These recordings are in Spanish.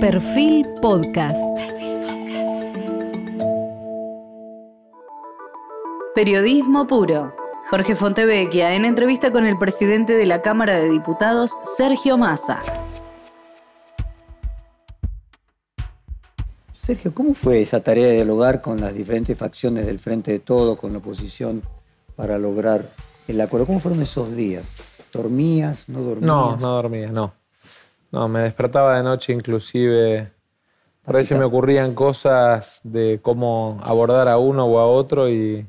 Perfil Podcast. Periodismo puro. Jorge Fontevecchia en entrevista con el presidente de la Cámara de Diputados, Sergio Massa. Sergio, ¿cómo fue esa tarea de dialogar con las diferentes facciones del Frente de Todo, con la oposición, para lograr el acuerdo? ¿Cómo fueron esos días? ¿Dormías? ¿No dormías? No, no dormía, no. No, me despertaba de noche inclusive. Por ahí se me ocurrían cosas de cómo abordar a uno o a otro y,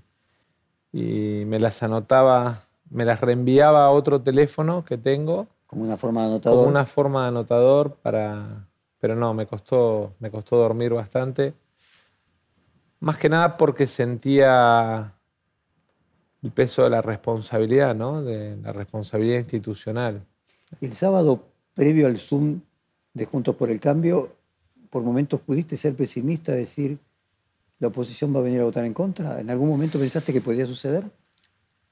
y me las anotaba, me las reenviaba a otro teléfono que tengo. Como una forma de anotador. Como una forma de anotador para... Pero no, me costó, me costó dormir bastante. Más que nada porque sentía el peso de la responsabilidad, ¿no? De la responsabilidad institucional. El sábado previo al Zoom de Juntos por el Cambio, por momentos pudiste ser pesimista, decir, la oposición va a venir a votar en contra. ¿En algún momento pensaste que podía suceder?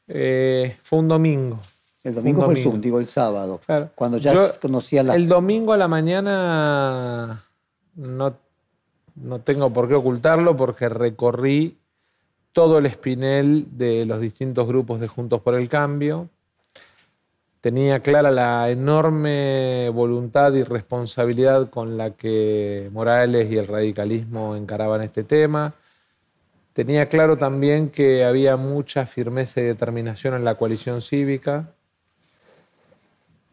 Eh, fue un domingo. El domingo fue, el Zoom, digo el sábado. Cuando ya conocía la... El domingo a la mañana no, no tengo por qué ocultarlo porque recorrí todo el espinel de los distintos grupos de Juntos por el Cambio tenía clara la enorme voluntad y responsabilidad con la que Morales y el radicalismo encaraban este tema. Tenía claro también que había mucha firmeza y determinación en la coalición cívica.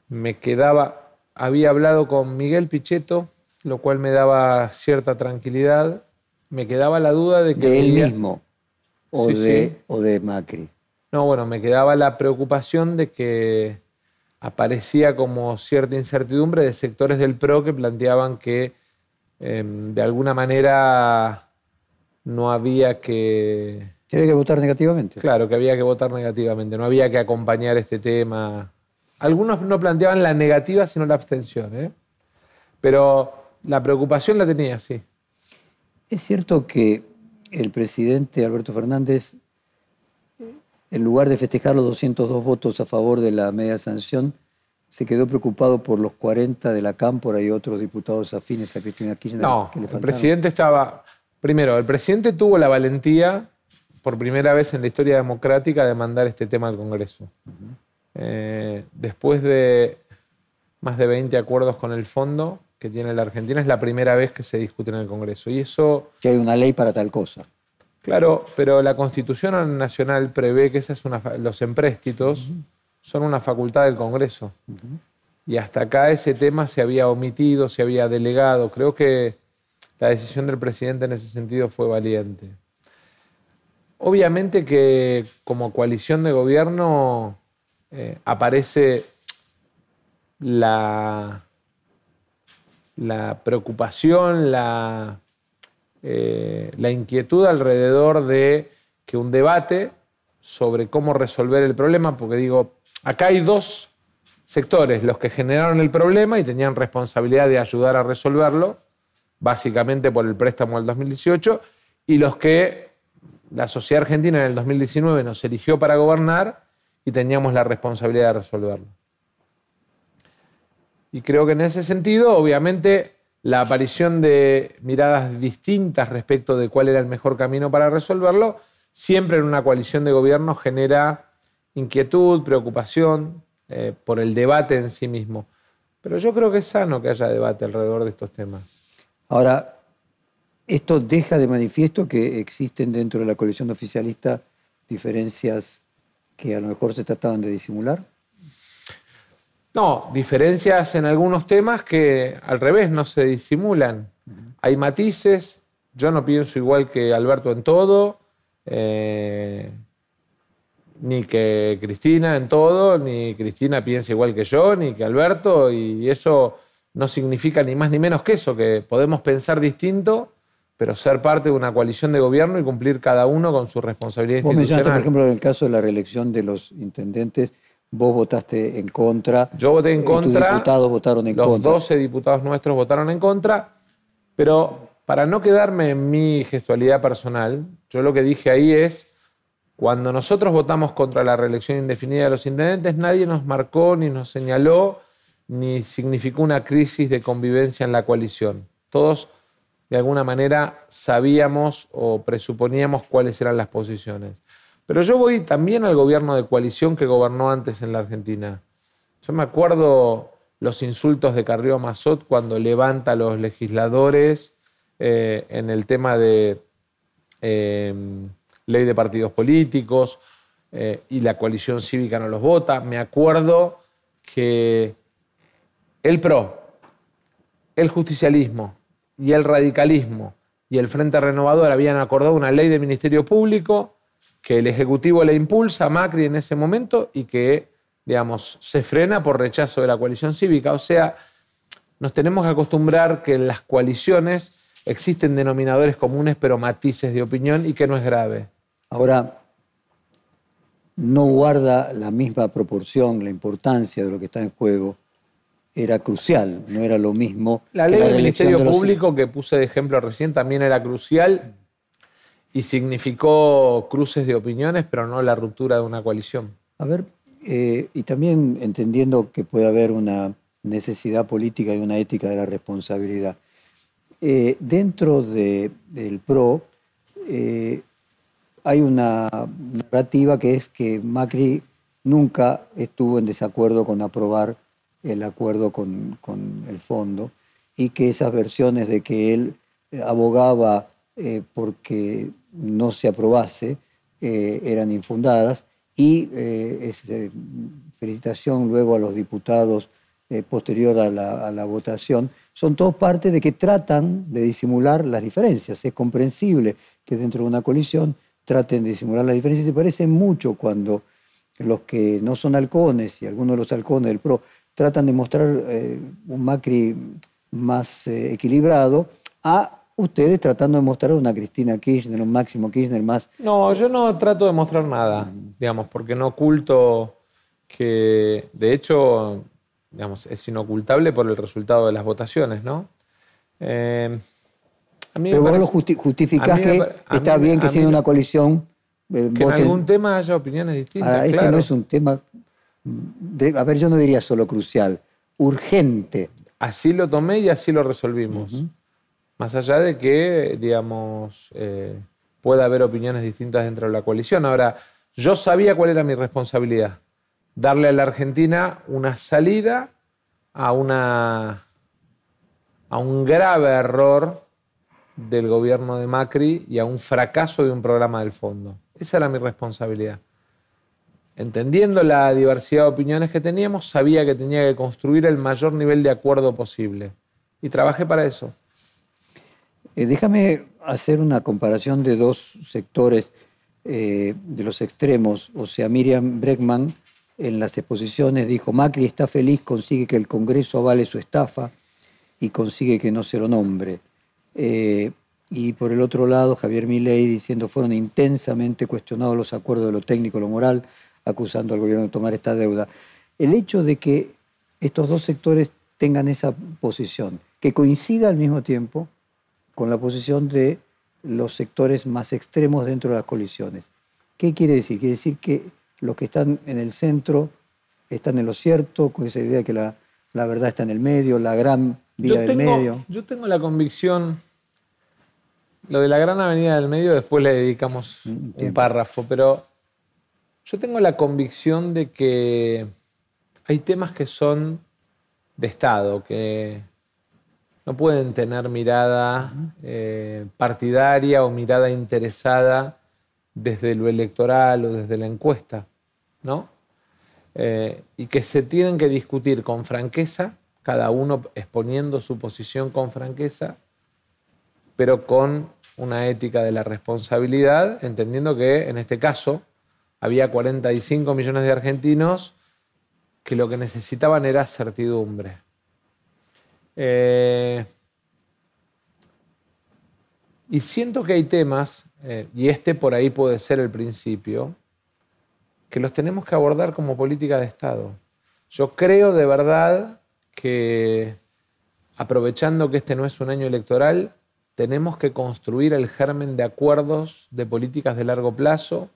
Me quedaba, había hablado con Miguel Pichetto, lo cual me daba cierta tranquilidad. Me quedaba la duda de que... ¿De él mismo o, de, o de Macri? No, bueno, me quedaba la preocupación de que aparecía como cierta incertidumbre de sectores del PRO que planteaban que em, de alguna manera no había que... Que había que votar negativamente. Claro, que había que votar negativamente, no había que acompañar este tema. Algunos no planteaban la negativa, sino la abstención, ¿eh? pero la preocupación la tenía, sí. Es cierto que el presidente Alberto Fernández en lugar de festejar los 202 votos a favor de la media sanción, se quedó preocupado por los 40 de la Cámpora y otros diputados afines a Cristina Kirchner. No, el presidente estaba... Primero, el presidente tuvo la valentía, por primera vez en la historia democrática, de mandar este tema al Congreso. Eh, después de más de 20 acuerdos con el fondo que tiene la Argentina, es la primera vez que se discute en el Congreso. Y eso... Que hay una ley para tal cosa. Claro, pero la Constitución Nacional prevé que esas una, los empréstitos son una facultad del Congreso. Y hasta acá ese tema se había omitido, se había delegado. Creo que la decisión del presidente en ese sentido fue valiente. Obviamente que como coalición de gobierno eh, aparece la, la preocupación, la eh, la inquietud alrededor de que un debate sobre cómo resolver el problema, porque digo, acá hay dos sectores, los que generaron el problema y tenían responsabilidad de ayudar a resolverlo, básicamente por el préstamo del 2018, y los que la sociedad argentina en el 2019 nos eligió para gobernar y teníamos la responsabilidad de resolverlo. Y creo que en ese sentido, obviamente, la aparición de miradas distintas respecto de cuál era el mejor camino para resolverlo, siempre en una coalición de gobierno genera inquietud, preocupación eh, por el debate en sí mismo. Pero yo creo que es sano que haya debate alrededor de estos temas. Ahora, esto deja de manifiesto que existen dentro de la coalición oficialista diferencias que a lo mejor se trataban de disimular. No, diferencias en algunos temas que al revés no se disimulan. Hay matices, yo no pienso igual que Alberto en todo, eh, ni que Cristina en todo, ni Cristina piensa igual que yo, ni que Alberto, y eso no significa ni más ni menos que eso, que podemos pensar distinto, pero ser parte de una coalición de gobierno y cumplir cada uno con su responsabilidad Vos institucional. por ejemplo, en el caso de la reelección de los intendentes, Vos votaste en contra. Yo voté en contra. Los diputados votaron en contra. Los 12 diputados nuestros votaron en contra. Pero para no quedarme en mi gestualidad personal, yo lo que dije ahí es, cuando nosotros votamos contra la reelección indefinida de los intendentes, nadie nos marcó, ni nos señaló, ni significó una crisis de convivencia en la coalición. Todos, de alguna manera, sabíamos o presuponíamos cuáles eran las posiciones. Pero yo voy también al gobierno de coalición que gobernó antes en la Argentina. Yo me acuerdo los insultos de Carrió Mazot cuando levanta a los legisladores eh, en el tema de eh, ley de partidos políticos eh, y la coalición cívica no los vota. Me acuerdo que el PRO, el justicialismo y el radicalismo y el Frente Renovador habían acordado una ley de Ministerio Público que el Ejecutivo le impulsa a Macri en ese momento y que, digamos, se frena por rechazo de la coalición cívica. O sea, nos tenemos que acostumbrar que en las coaliciones existen denominadores comunes pero matices de opinión y que no es grave. Ahora, no guarda la misma proporción, la importancia de lo que está en juego. Era crucial, no era lo mismo. La ley del Ministerio Público que puse de ejemplo recién también era crucial y significó cruces de opiniones, pero no la ruptura de una coalición. A ver, eh, y también entendiendo que puede haber una necesidad política y una ética de la responsabilidad. Eh, dentro del PRO eh, hay una narrativa que es que Macri nunca estuvo en desacuerdo con aprobar el acuerdo con, el fondo y que esas versiones de que él abogaba porque no se aprobase eran infundadas y felicitación luego a los diputados posterior a la votación son todos parte de que tratan de disimular las diferencias. Es comprensible que dentro de una colisión traten de disimular las diferencias. Se parecen mucho cuando los que no son halcones y algunos de los halcones del PRO tratan de mostrar eh, un Macri más eh, equilibrado a ustedes tratando de mostrar una Cristina Kirchner, un Máximo Kirchner más... No, yo no trato de mostrar nada, digamos, porque no oculto que, de hecho, digamos, es inocultable por el resultado de las votaciones, ¿no? Eh, Pero vos lo justificás que está bien que sea una coalición. Eh, que en algún tema haya opiniones distintas. Este no es un tema, a ver, yo no diría solo crucial, urgente. Así lo tomé y así lo resolvimos. Más allá de que, digamos, eh, pueda haber opiniones distintas dentro de la coalición. Ahora, yo sabía cuál era mi responsabilidad darle a la Argentina una salida a, una, a un grave error del gobierno de Macri y a un fracaso de un programa del fondo. Esa era mi responsabilidad. Entendiendo la diversidad de opiniones que teníamos, sabía que tenía que construir el mayor nivel de acuerdo posible. Y trabajé para eso. Eh, déjame hacer una comparación de dos sectores eh, de los extremos. O sea, Miriam Breckman en las exposiciones dijo, Macri está feliz, consigue que el Congreso avale su estafa y consigue que no se lo nombre. Eh, y por el otro lado, Javier Milei diciendo, fueron intensamente cuestionados los acuerdos de lo técnico, lo moral, acusando al gobierno de tomar esta deuda. El hecho de que estos dos sectores tengan esa posición, que coincida al mismo tiempo con la posición de los sectores más extremos dentro de las colisiones. ¿Qué quiere decir? Quiere decir que los que están en el centro están en lo cierto, con esa idea de que la, verdad está en el medio, la gran vía del medio. Yo tengo la convicción, lo de la gran avenida del medio después le dedicamos un, un párrafo, pero yo tengo la convicción de que hay temas que son de Estado, que no pueden tener mirada eh, partidaria o mirada interesada desde lo electoral o desde la encuesta, ¿no? Eh, y que se tienen que discutir con franqueza, cada uno exponiendo su posición con franqueza, pero con una ética de la responsabilidad, entendiendo que en este caso había 45 millones de argentinos que lo que necesitaban era certidumbre. Eh, y siento que hay temas eh, y este por ahí puede ser el principio, que los tenemos que abordar como política de Estado. Yo creo de verdad que, aprovechando que este no es un año electoral, tenemos que construir el germen de acuerdos de políticas de largo plazo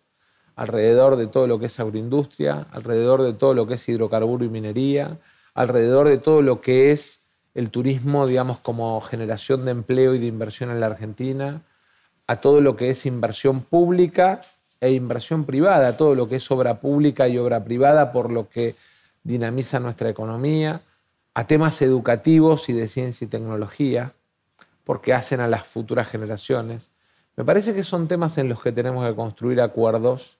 alrededor de todo lo que es agroindustria, alrededor de todo lo que es hidrocarburo y minería, alrededor de todo lo que es el turismo, digamos, como generación de empleo y de inversión en la Argentina, a todo lo que es inversión pública e inversión privada, todo lo que es obra pública y obra privada, por lo que dinamiza nuestra economía, a temas educativos y de ciencia y tecnología, porque hacen a las futuras generaciones. Me parece que son temas en los que tenemos que construir acuerdos,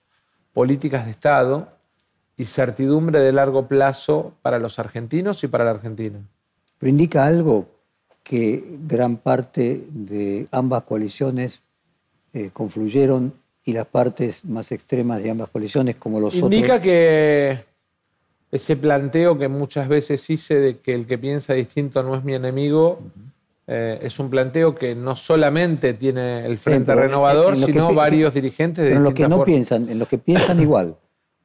políticas de Estado y certidumbre de largo plazo para los argentinos y para la Argentina. Pero indica algo que gran parte de ambas coaliciones eh, confluyeron y las partes más extremas de ambas coaliciones, como los Indica otros. que ese planteo que muchas veces hice de que el que piensa distinto no es mi enemigo, eh, es un planteo que no solamente tiene el Frente Renovador, en sino varios dirigentes de Pero en los que no piensan, en los que piensan igual.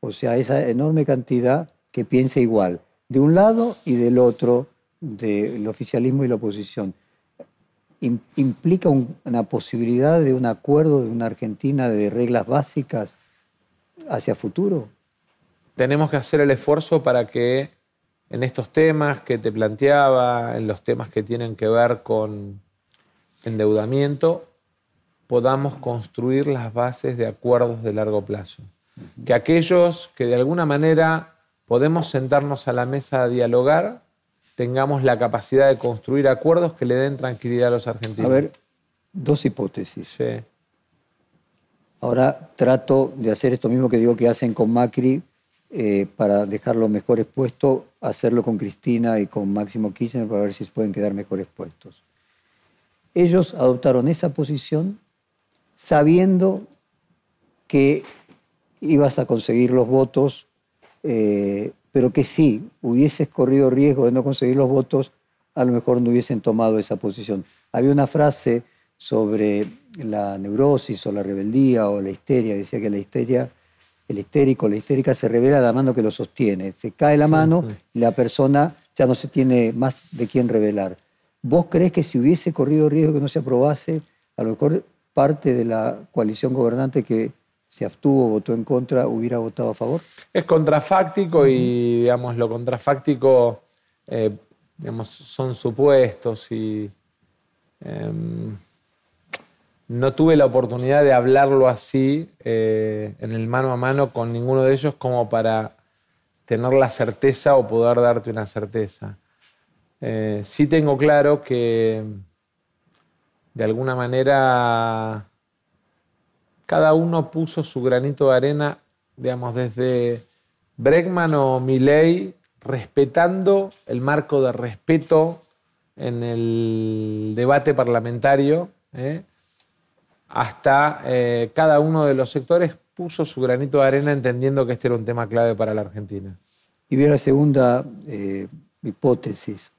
O sea, esa enorme cantidad que piensa igual, de un lado y del otro, del oficialismo y la oposición. Im- ¿Implica un- una posibilidad de un acuerdo de una Argentina de reglas básicas hacia futuro? tenemos que hacer el esfuerzo para que en estos temas que te planteaba, en los temas que tienen que ver con endeudamiento, podamos construir las bases de acuerdos de largo plazo. Que aquellos que de alguna manera podemos sentarnos a la mesa a dialogar, tengamos la capacidad de construir acuerdos que le den tranquilidad a los argentinos. A ver, dos hipótesis. Sí. Ahora trato de hacer esto mismo que digo que hacen con Macri eh, para dejarlo mejor expuesto, hacerlo con Cristina y con Máximo Kirchner para ver si se pueden quedar mejores puestos. Ellos adoptaron esa posición sabiendo que ibas a conseguir los votos, eh, pero que si hubieses corrido riesgo de no conseguir los votos, a lo mejor no hubiesen tomado esa posición. Había una frase sobre la neurosis o la rebeldía o la histeria, decía que la histeria, el histérico, la histérica se revela la mano que lo sostiene. Se cae la mano y la persona ya no se tiene más de quién revelar. ¿Vos crees que si hubiese corrido riesgo que no se aprobase, a lo mejor parte de la coalición gobernante que se abstuvo, votó en contra, hubiera votado a favor? Es contrafáctico y, digamos, lo contrafáctico, eh, digamos, son supuestos y em, no tuve la oportunidad de hablarlo así eh, en el mano a mano con ninguno de ellos como para tener la certeza o poder darte una certeza. Eh, sí tengo claro que de alguna manera cada uno puso su granito de arena, digamos, desde Bregman o Milley, respetando el marco de respeto en el debate parlamentario, ¿eh? hasta eh, cada uno de los sectores puso su granito de arena entendiendo que este era un tema clave para la Argentina. Y a la segunda eh, hipótesis.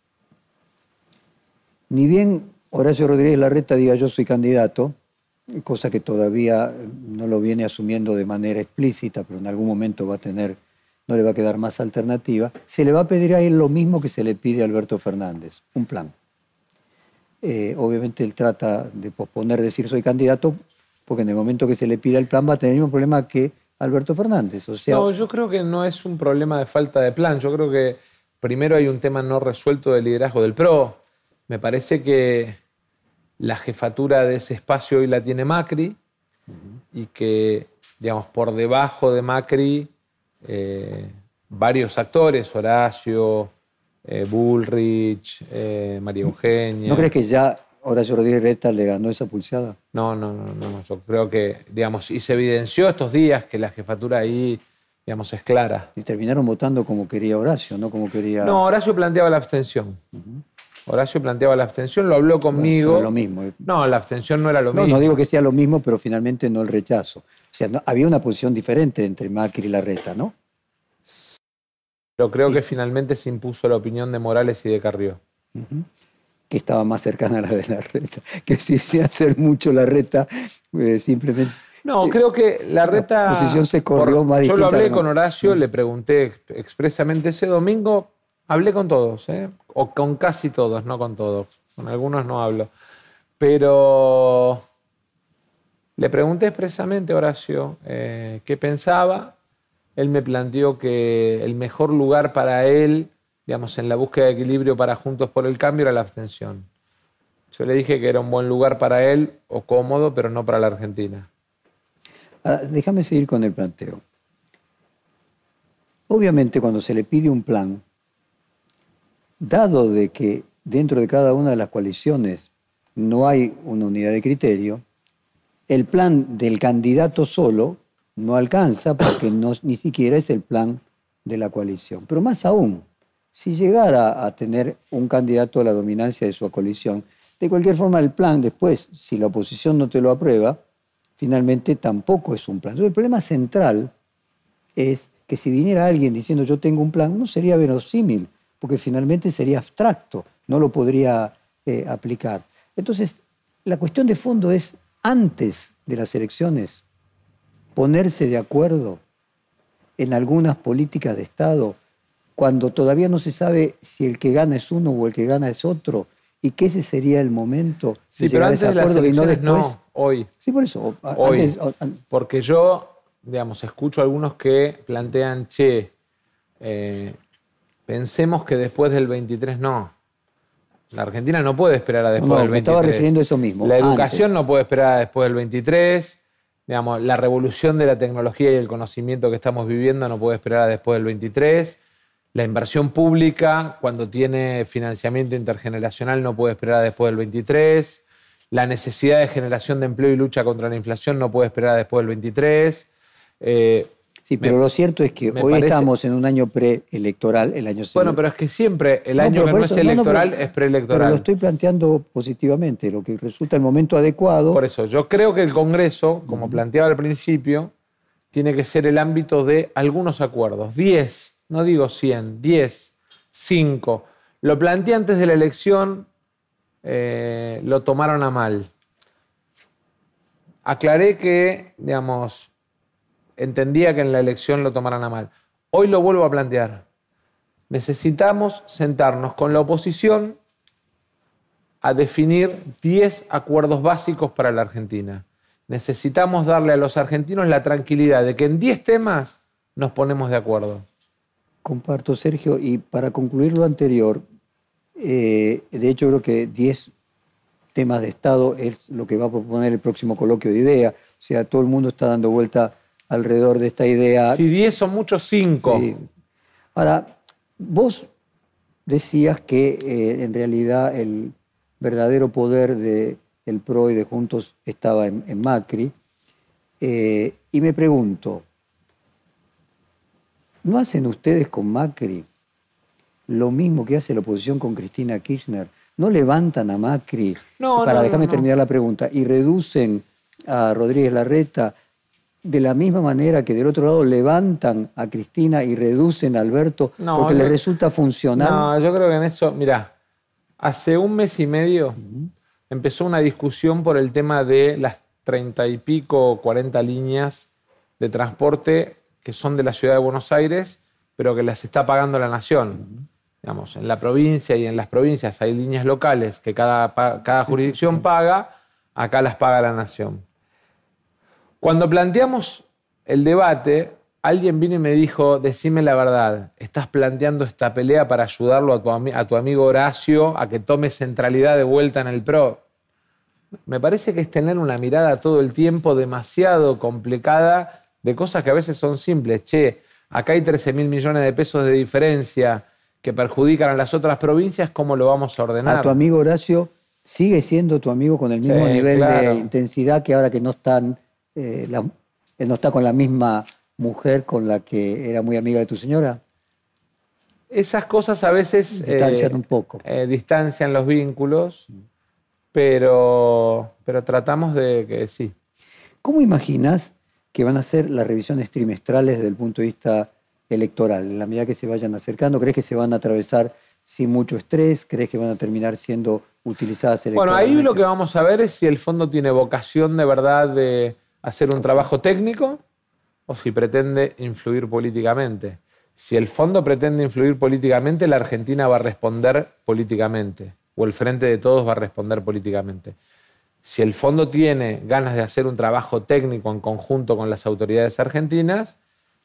Ni bien Horacio Rodríguez Larreta diga yo soy candidato, cosa que todavía no lo viene asumiendo de manera explícita, pero en algún momento va a tener, no le va a quedar más alternativa, se le va a pedir a él lo mismo que se le pide a Alberto Fernández, un plan. Eh, obviamente él trata de posponer decir soy candidato, porque en el momento que se le pida el plan va a tener el mismo problema que Alberto Fernández. No, yo creo que no es un problema de falta de plan. Yo creo que primero hay un tema no resuelto de liderazgo del PRO. Me parece que la jefatura de ese espacio hoy la tiene Macri y que, digamos, por debajo de Macri, eh, varios actores, Horacio, eh, Bullrich, eh, María Eugenia. ¿no crees que ya Horacio Rodríguez Larreta le ganó esa pulseada? No, no, no, no. Yo creo que, digamos, y se evidenció estos días que la jefatura ahí, digamos, es clara. Y terminaron votando como quería Horacio, no como quería... No, Horacio planteaba la abstención. Horacio planteaba la abstención, lo habló conmigo. pero lo mismo. No, la abstención no era lo No, mismo. no digo que sea lo mismo, pero finalmente no el rechazo. O sea, no- había una posición diferente entre Macri y Larreta, ¿no? Pero creo que finalmente se impuso la opinión de Morales y de Carrió. Que estaba más cercana a la de Larreta. Que si se hacer mucho Larreta, eh, simplemente... No, creo que la reta. La posición se corrió más Yo lo hablé con Horacio, le pregunté expresamente ese domingo. Hablé con todos, ¿eh? O con casi todos, no con todos. Con algunos no hablo. Pero le pregunté expresamente a Horacio eh, qué pensaba. Él me planteó que el mejor lugar para él digamos, en la búsqueda de equilibrio para Juntos por el Cambio era la abstención. Yo le dije que era un buen lugar para él o cómodo, pero no para la Argentina. déjame seguir con el planteo. Obviamente cuando se le pide un plan, dado de que dentro de cada una de las coaliciones no hay una unidad de criterio, el plan del candidato solo no alcanza porque no, ni siquiera es el plan de la coalición. Pero más aún, si llegara a tener un candidato a la dominancia de su coalición, de cualquier forma el plan después, si la oposición no te lo aprueba, finalmente tampoco es un plan. Entonces el problema central es que si viniera alguien diciendo yo tengo un plan, no sería verosímil, porque finalmente sería abstracto, no lo podría eh, aplicar. Entonces, la cuestión de fondo es, antes de las elecciones, ponerse de acuerdo en algunas políticas de Estado cuando todavía no se sabe si el que gana es uno o el que gana es otro y que ese sería el momento sí, pero antes de las elecciones, no hoy. Sí, por eso. Hoy, porque yo, digamos, escucho a algunos que plantean, che, eh, pensemos que después del 23 no. La Argentina no puede esperar a después del 23. estaba refiriendo a eso mismo. La educación no puede esperar a después del 23. Digamos, la revolución de la tecnología y el conocimiento que estamos viviendo no puede esperar a después del 23. La inversión pública, cuando tiene financiamiento intergeneracional, no puede esperar a después del 23. La necesidad de generación de empleo y lucha contra la inflación no puede esperar a después del 23. Sí, pero lo cierto es que hoy estamos en un año preelectoral, el año Bueno, pero es que siempre el año que no es electoral es preelectoral. Pero lo estoy planteando positivamente, lo que resulta el momento adecuado. Por eso, yo creo que el Congreso, como planteaba al principio, tiene que ser el ámbito de algunos acuerdos. Diez, no digo cien, diez, cinco. Lo planteé antes de la elección, eh, lo tomaron a mal. Aclaré que, digamos, entendía que en la elección lo tomaran a mal. Hoy lo vuelvo a plantear. Necesitamos sentarnos con la oposición a definir 10 acuerdos básicos para la Argentina. Necesitamos darle a los argentinos la tranquilidad de que en 10 temas nos ponemos de acuerdo. Comparto, Sergio, y para concluir lo anterior, eh, de hecho creo que 10 temas de Estado es lo que va a proponer el próximo coloquio de idea. O sea, todo el mundo está dando vuelta alrededor de esta idea. Si 10 son muchos, 5. Ahora, vos decías que eh, en realidad el verdadero poder del el PRO y de Juntos estaba en, Macri. Eh, y me pregunto, ¿no hacen ustedes con Macri lo mismo que hace la oposición con Cristina Kirchner? ¿No levantan a Macri, no, para dejarme terminar la pregunta, y reducen a Rodríguez Larreta de la misma manera que del otro lado levantan a Cristina y reducen a Alberto porque le resulta funcional? No, yo creo que en eso, mira, hace un mes y medio empezó una discusión por el tema de las treinta y pico, cuarenta líneas de transporte que son de la ciudad de Buenos Aires, pero que las está pagando la nación. Digamos, en la provincia y en las provincias hay líneas locales que cada, cada jurisdicción paga, acá las paga la nación. Cuando planteamos el debate, alguien vino y me dijo, decime la verdad, estás planteando esta pelea para ayudarlo a tu, a tu amigo Horacio a que tome centralidad de vuelta en el PRO. Me parece que es tener una mirada todo el tiempo demasiado complicada de cosas que a veces son simples. Che, acá hay 13 mil millones de pesos de diferencia que perjudican a las otras provincias, ¿cómo lo vamos a ordenar? A tu amigo Horacio sigue siendo tu amigo con el mismo nivel de intensidad que ahora que no están eh, él no está con la misma mujer con la que era muy amiga de tu señora. Esas cosas a veces distancian eh, un poco. Eh, distancian los vínculos, pero, pero tratamos de que sí. ¿Cómo imaginas que van a ser las revisiones trimestrales desde el punto de vista electoral? En la medida que se vayan acercando, ¿crees que se van a atravesar sin mucho estrés? ¿Crees que van a terminar siendo utilizadas electoralmente? Bueno, ahí lo que vamos a ver es si el fondo tiene vocación de verdad de hacer un trabajo técnico o si pretende influir políticamente. Si el fondo pretende influir políticamente, la Argentina va a responder políticamente, o el Frente de Todos va a responder políticamente. Si el fondo tiene ganas de hacer un trabajo técnico en conjunto con las autoridades argentinas,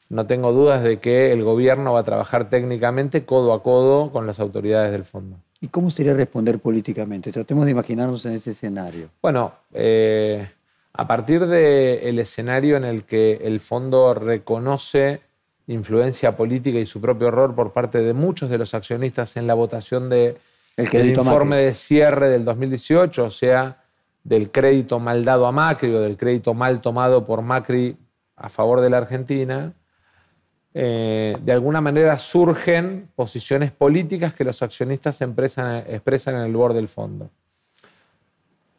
no tengo dudas de que el gobierno va a trabajar técnicamente codo a codo con las autoridades del fondo. ¿Y cómo sería responder políticamente? Tratemos de imaginarnos en ese escenario. Bueno, eh, a partir del escenario en el que el fondo reconoce influencia política y su propio error por parte de muchos de los accionistas en la votación de, El del informe Macri. de cierre del 2018, o sea, del crédito mal dado a Macri o del crédito mal tomado por Macri a favor de la Argentina, eh, de alguna manera surgen posiciones políticas que los accionistas expresan, expresan en el board del fondo.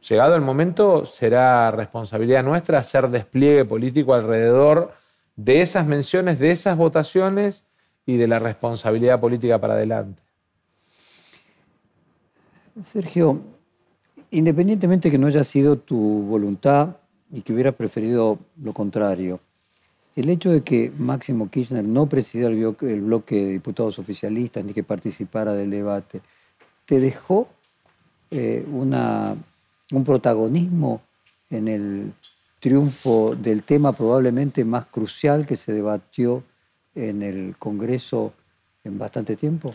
Llegado el momento, será responsabilidad nuestra hacer despliegue político alrededor de esas menciones, de esas votaciones y de la responsabilidad política para adelante. Sergio, independientemente que no haya sido tu voluntad y que hubieras preferido lo contrario, el hecho de que Máximo Kirchner no presidiera el, bloque de diputados oficialistas ni que participara del debate, ¿te dejó eh, una, un protagonismo en el triunfo del tema probablemente más crucial que se debatió en el Congreso en bastante tiempo?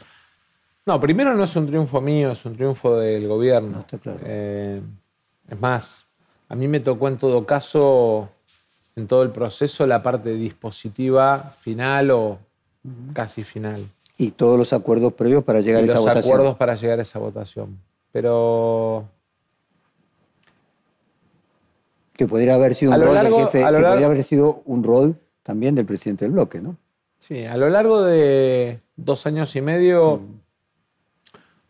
No, primero no es un triunfo mío, es un triunfo del gobierno. No, está claro. Eh, es más, a mí me tocó en todo caso, en todo el proceso, la parte dispositiva final o casi final. Y todos los acuerdos previos para llegar y a esa los votación. acuerdos para llegar a esa votación. Pero Que podría haber sido A un rol largo- del jefe, que largo- podría haber sido un rol también del presidente del bloque, ¿no? sí, a lo largo de dos años y medio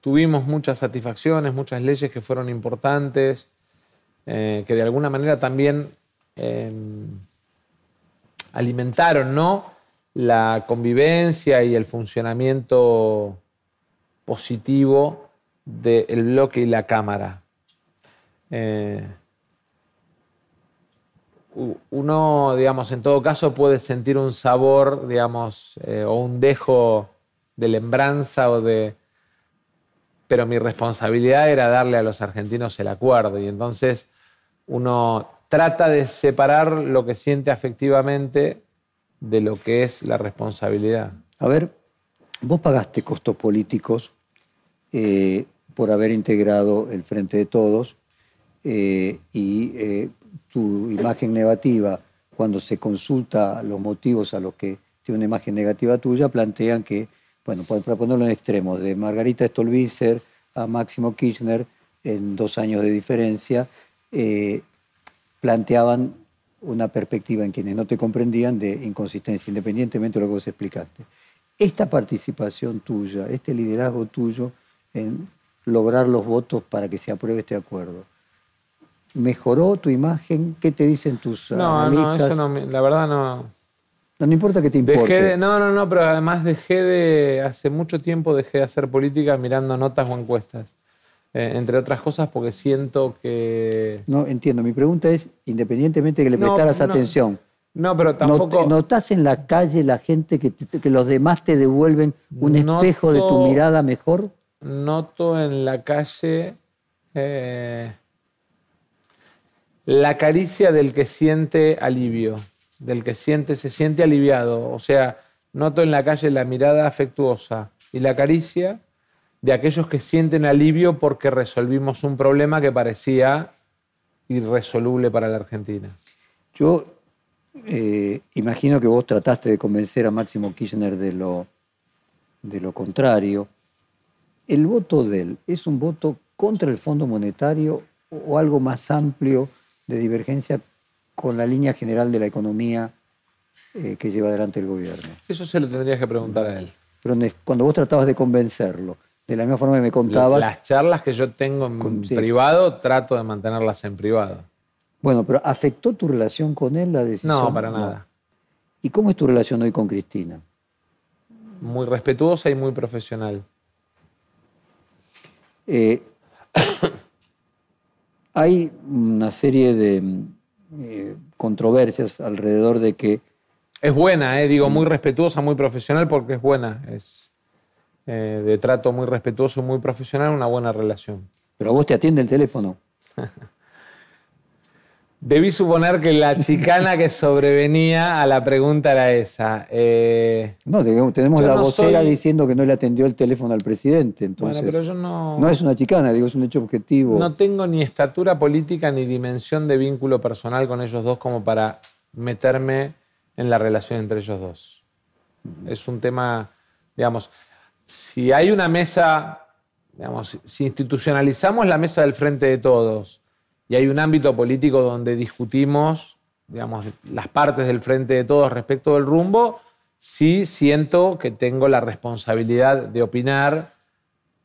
tuvimos muchas satisfacciones, muchas leyes que fueron importantes, eh, que de alguna manera también eh, alimentaron ¿no? la convivencia y el funcionamiento positivo del bloque y la Cámara. Eh, uno, digamos, en todo caso puede sentir un sabor, digamos, eh, o un dejo de lembranza o de... Pero mi responsabilidad era darle a los argentinos el acuerdo y entonces uno trata de separar lo que siente afectivamente de lo que es la responsabilidad. A ver, vos pagaste costos políticos eh, por haber integrado el Frente de Todos eh, y tu imagen negativa, cuando se consulta los motivos a los que tiene una imagen negativa tuya, plantean que, bueno, para ponerlo en extremos, de Margarita Stolbizer a Máximo Kirchner, en dos años de diferencia, eh, planteaban una perspectiva en quienes no te comprendían de inconsistencia, independientemente de lo que vos explicaste. Esta participación tuya, este liderazgo tuyo en lograr los votos para que se apruebe este acuerdo, ¿mejoró tu imagen? ¿Qué te dicen tus No, no, analistas? eso no, la verdad no. No, no importa que te importe. Dejé de, no, no, no, pero además dejé de, hace mucho tiempo dejé de hacer política mirando notas o encuestas. Eh, entre otras cosas porque siento que... No, entiendo. Mi pregunta es, independientemente de que le No, prestaras no. atención, No, pero ¿not- tampoco... ¿notás en la calle la gente que, te- que los demás te devuelven un espejo de tu mirada mejor? noto en la calle eh, la caricia del que siente alivio, del que siente, se siente aliviado. O sea, noto en la calle la mirada afectuosa y la caricia de aquellos que sienten alivio porque resolvimos un problema que parecía irresoluble para la Argentina. Yo eh, imagino que vos trataste de convencer a Máximo Kirchner de lo, de lo contrario. ¿El voto de él es un voto contra el Fondo Monetario o algo más amplio de divergencia con la línea general de la economía eh, que lleva adelante el gobierno? Eso se lo tendrías que preguntar a él. Pero cuando vos tratabas de convencerlo, de la misma forma que me contabas, Las charlas que yo tengo en Con- sí. privado, trato de mantenerlas en privado. bueno, pero ¿afectó tu relación con él la decisión? No, para nada. ¿Y cómo es tu relación hoy con Cristina? Muy respetuosa y muy profesional. Eh, hay una serie de mm, eh, controversias alrededor de que Es buena, eh, digo, muy respetuosa, muy profesional porque es buena. Es eh, de trato muy respetuoso, muy profesional, una buena relación. pero a vos te atiende el teléfono. Debí suponer que la chicana que sobrevenía a la pregunta era esa. Eh, No, tenemos la no vocera soy- diciendo que no le atendió el teléfono al presidente. Entonces, bueno, pero yo no, no es una chicana, digo, es un hecho objetivo. no tengo ni estatura política ni dimensión de vínculo personal con ellos dos como para meterme en la relación entre ellos dos. Es un tema, digamos, si hay una mesa, digamos, si institucionalizamos la mesa del frente de todos y hay un ámbito político donde discutimos, digamos, las partes del frente de todos respecto del rumbo, sí siento que tengo la responsabilidad de opinar,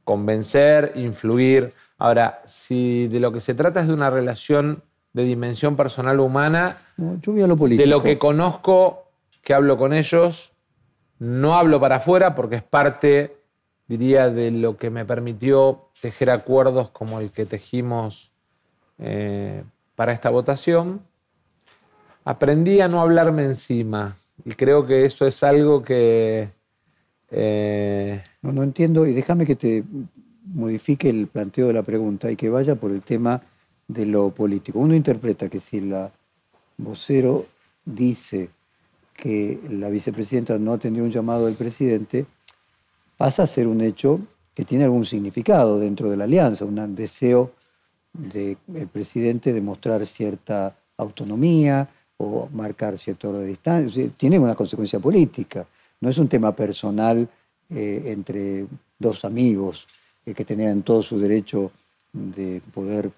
convencer, influir. Ahora, si de lo que se trata es de una relación de dimensión personal humana, No, yo voy a lo político. de lo que conozco, que hablo con ellos, no hablo para afuera porque es parte, diría, de lo que me permitió tejer acuerdos como el que tejimos eh, para esta votación. Aprendí a no hablarme encima y creo que eso es algo que... eh, No, no entiendo, y déjame que te modifique el planteo de la pregunta y que vaya por el tema de lo político. Uno interpreta que si la vocero dice que la vicepresidenta no atendió un llamado del presidente, pasa a ser un hecho que tiene algún significado dentro de la alianza, un deseo del presidente de mostrar cierta autonomía o marcar cierto orden de distancia. Tiene una consecuencia política. No es un tema personal eh, entre dos amigos eh, que tenían todo su derecho de poder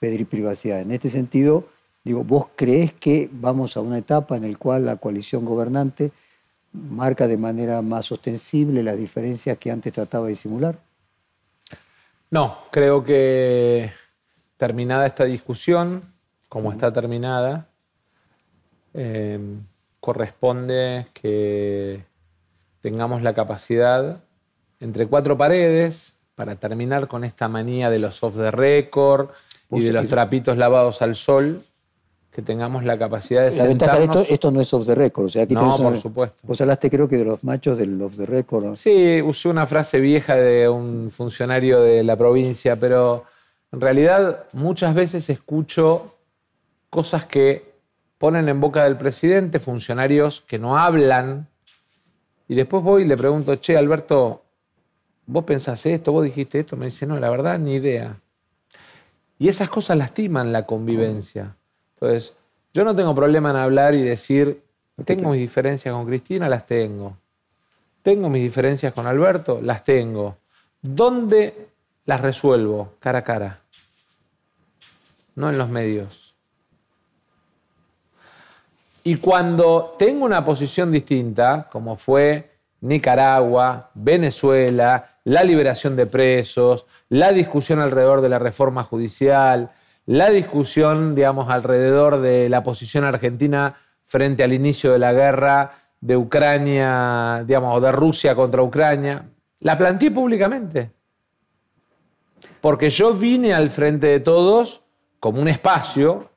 pedir privacidad. En este sentido, digo, ¿vos creés que vamos a una etapa en la cual la coalición gobernante marca de manera más ostensible las diferencias que antes trataba de disimular? No, creo que terminada esta discusión, como está terminada, eh, corresponde que tengamos la capacidad entre cuatro paredes para terminar con esta manía de los off the record y de los trapitos lavados al sol, que tengamos la capacidad de La ventaja de esto, esto no es off the record. O sea, aquí No, una- por supuesto. Vos hablaste creo que de los machos del off the record. Sí, usé una frase vieja de un funcionario de la provincia, pero en realidad muchas veces escucho cosas que ponen en boca del presidente, funcionarios que no hablan, y después voy y le pregunto, che, Alberto, ¿vos pensás esto? ¿Vos dijiste esto? Me dice, no, la verdad, ni idea. Y esas cosas lastiman la convivencia. Entonces, yo no tengo problema en hablar y decir, tengo mis diferencias con Cristina, las tengo. Tengo mis diferencias con Alberto, las tengo. ¿Dónde las resuelvo? Cara a cara. No en los medios. Y cuando tengo una posición distinta, como fue Nicaragua, Venezuela, la liberación de presos, la discusión alrededor de la reforma judicial, la discusión, digamos, alrededor de la posición argentina frente al inicio de la guerra de Ucrania, digamos, o de Rusia contra Ucrania, la planteé públicamente. Porque yo vine al frente de todos como un espacio,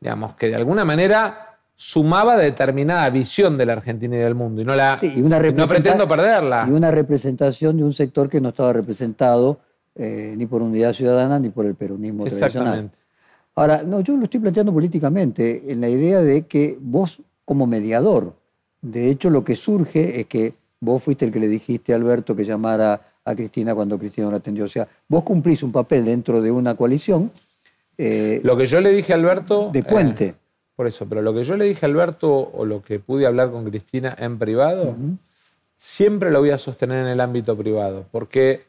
digamos, que de alguna manera sumaba determinada visión de la Argentina y del mundo. Y no, la, Sí, y una no pretendo perderla. Y una representación de un sector que no estaba representado eh, ni por Unidad Ciudadana ni por el peronismo tradicional. Exactamente. Ahora, no, yo lo estoy planteando políticamente en la idea de que vos como mediador, de hecho lo que surge es que vos fuiste el que le dijiste a Alberto que llamara a Cristina cuando Cristina no la atendió. O sea, vos cumplís un papel dentro de una coalición eh, Lo que yo le dije a Alberto... de puente. eh, por eso, pero lo que yo le dije a Alberto o lo que pude hablar con Cristina en privado, siempre lo voy a sostener en el ámbito privado, porque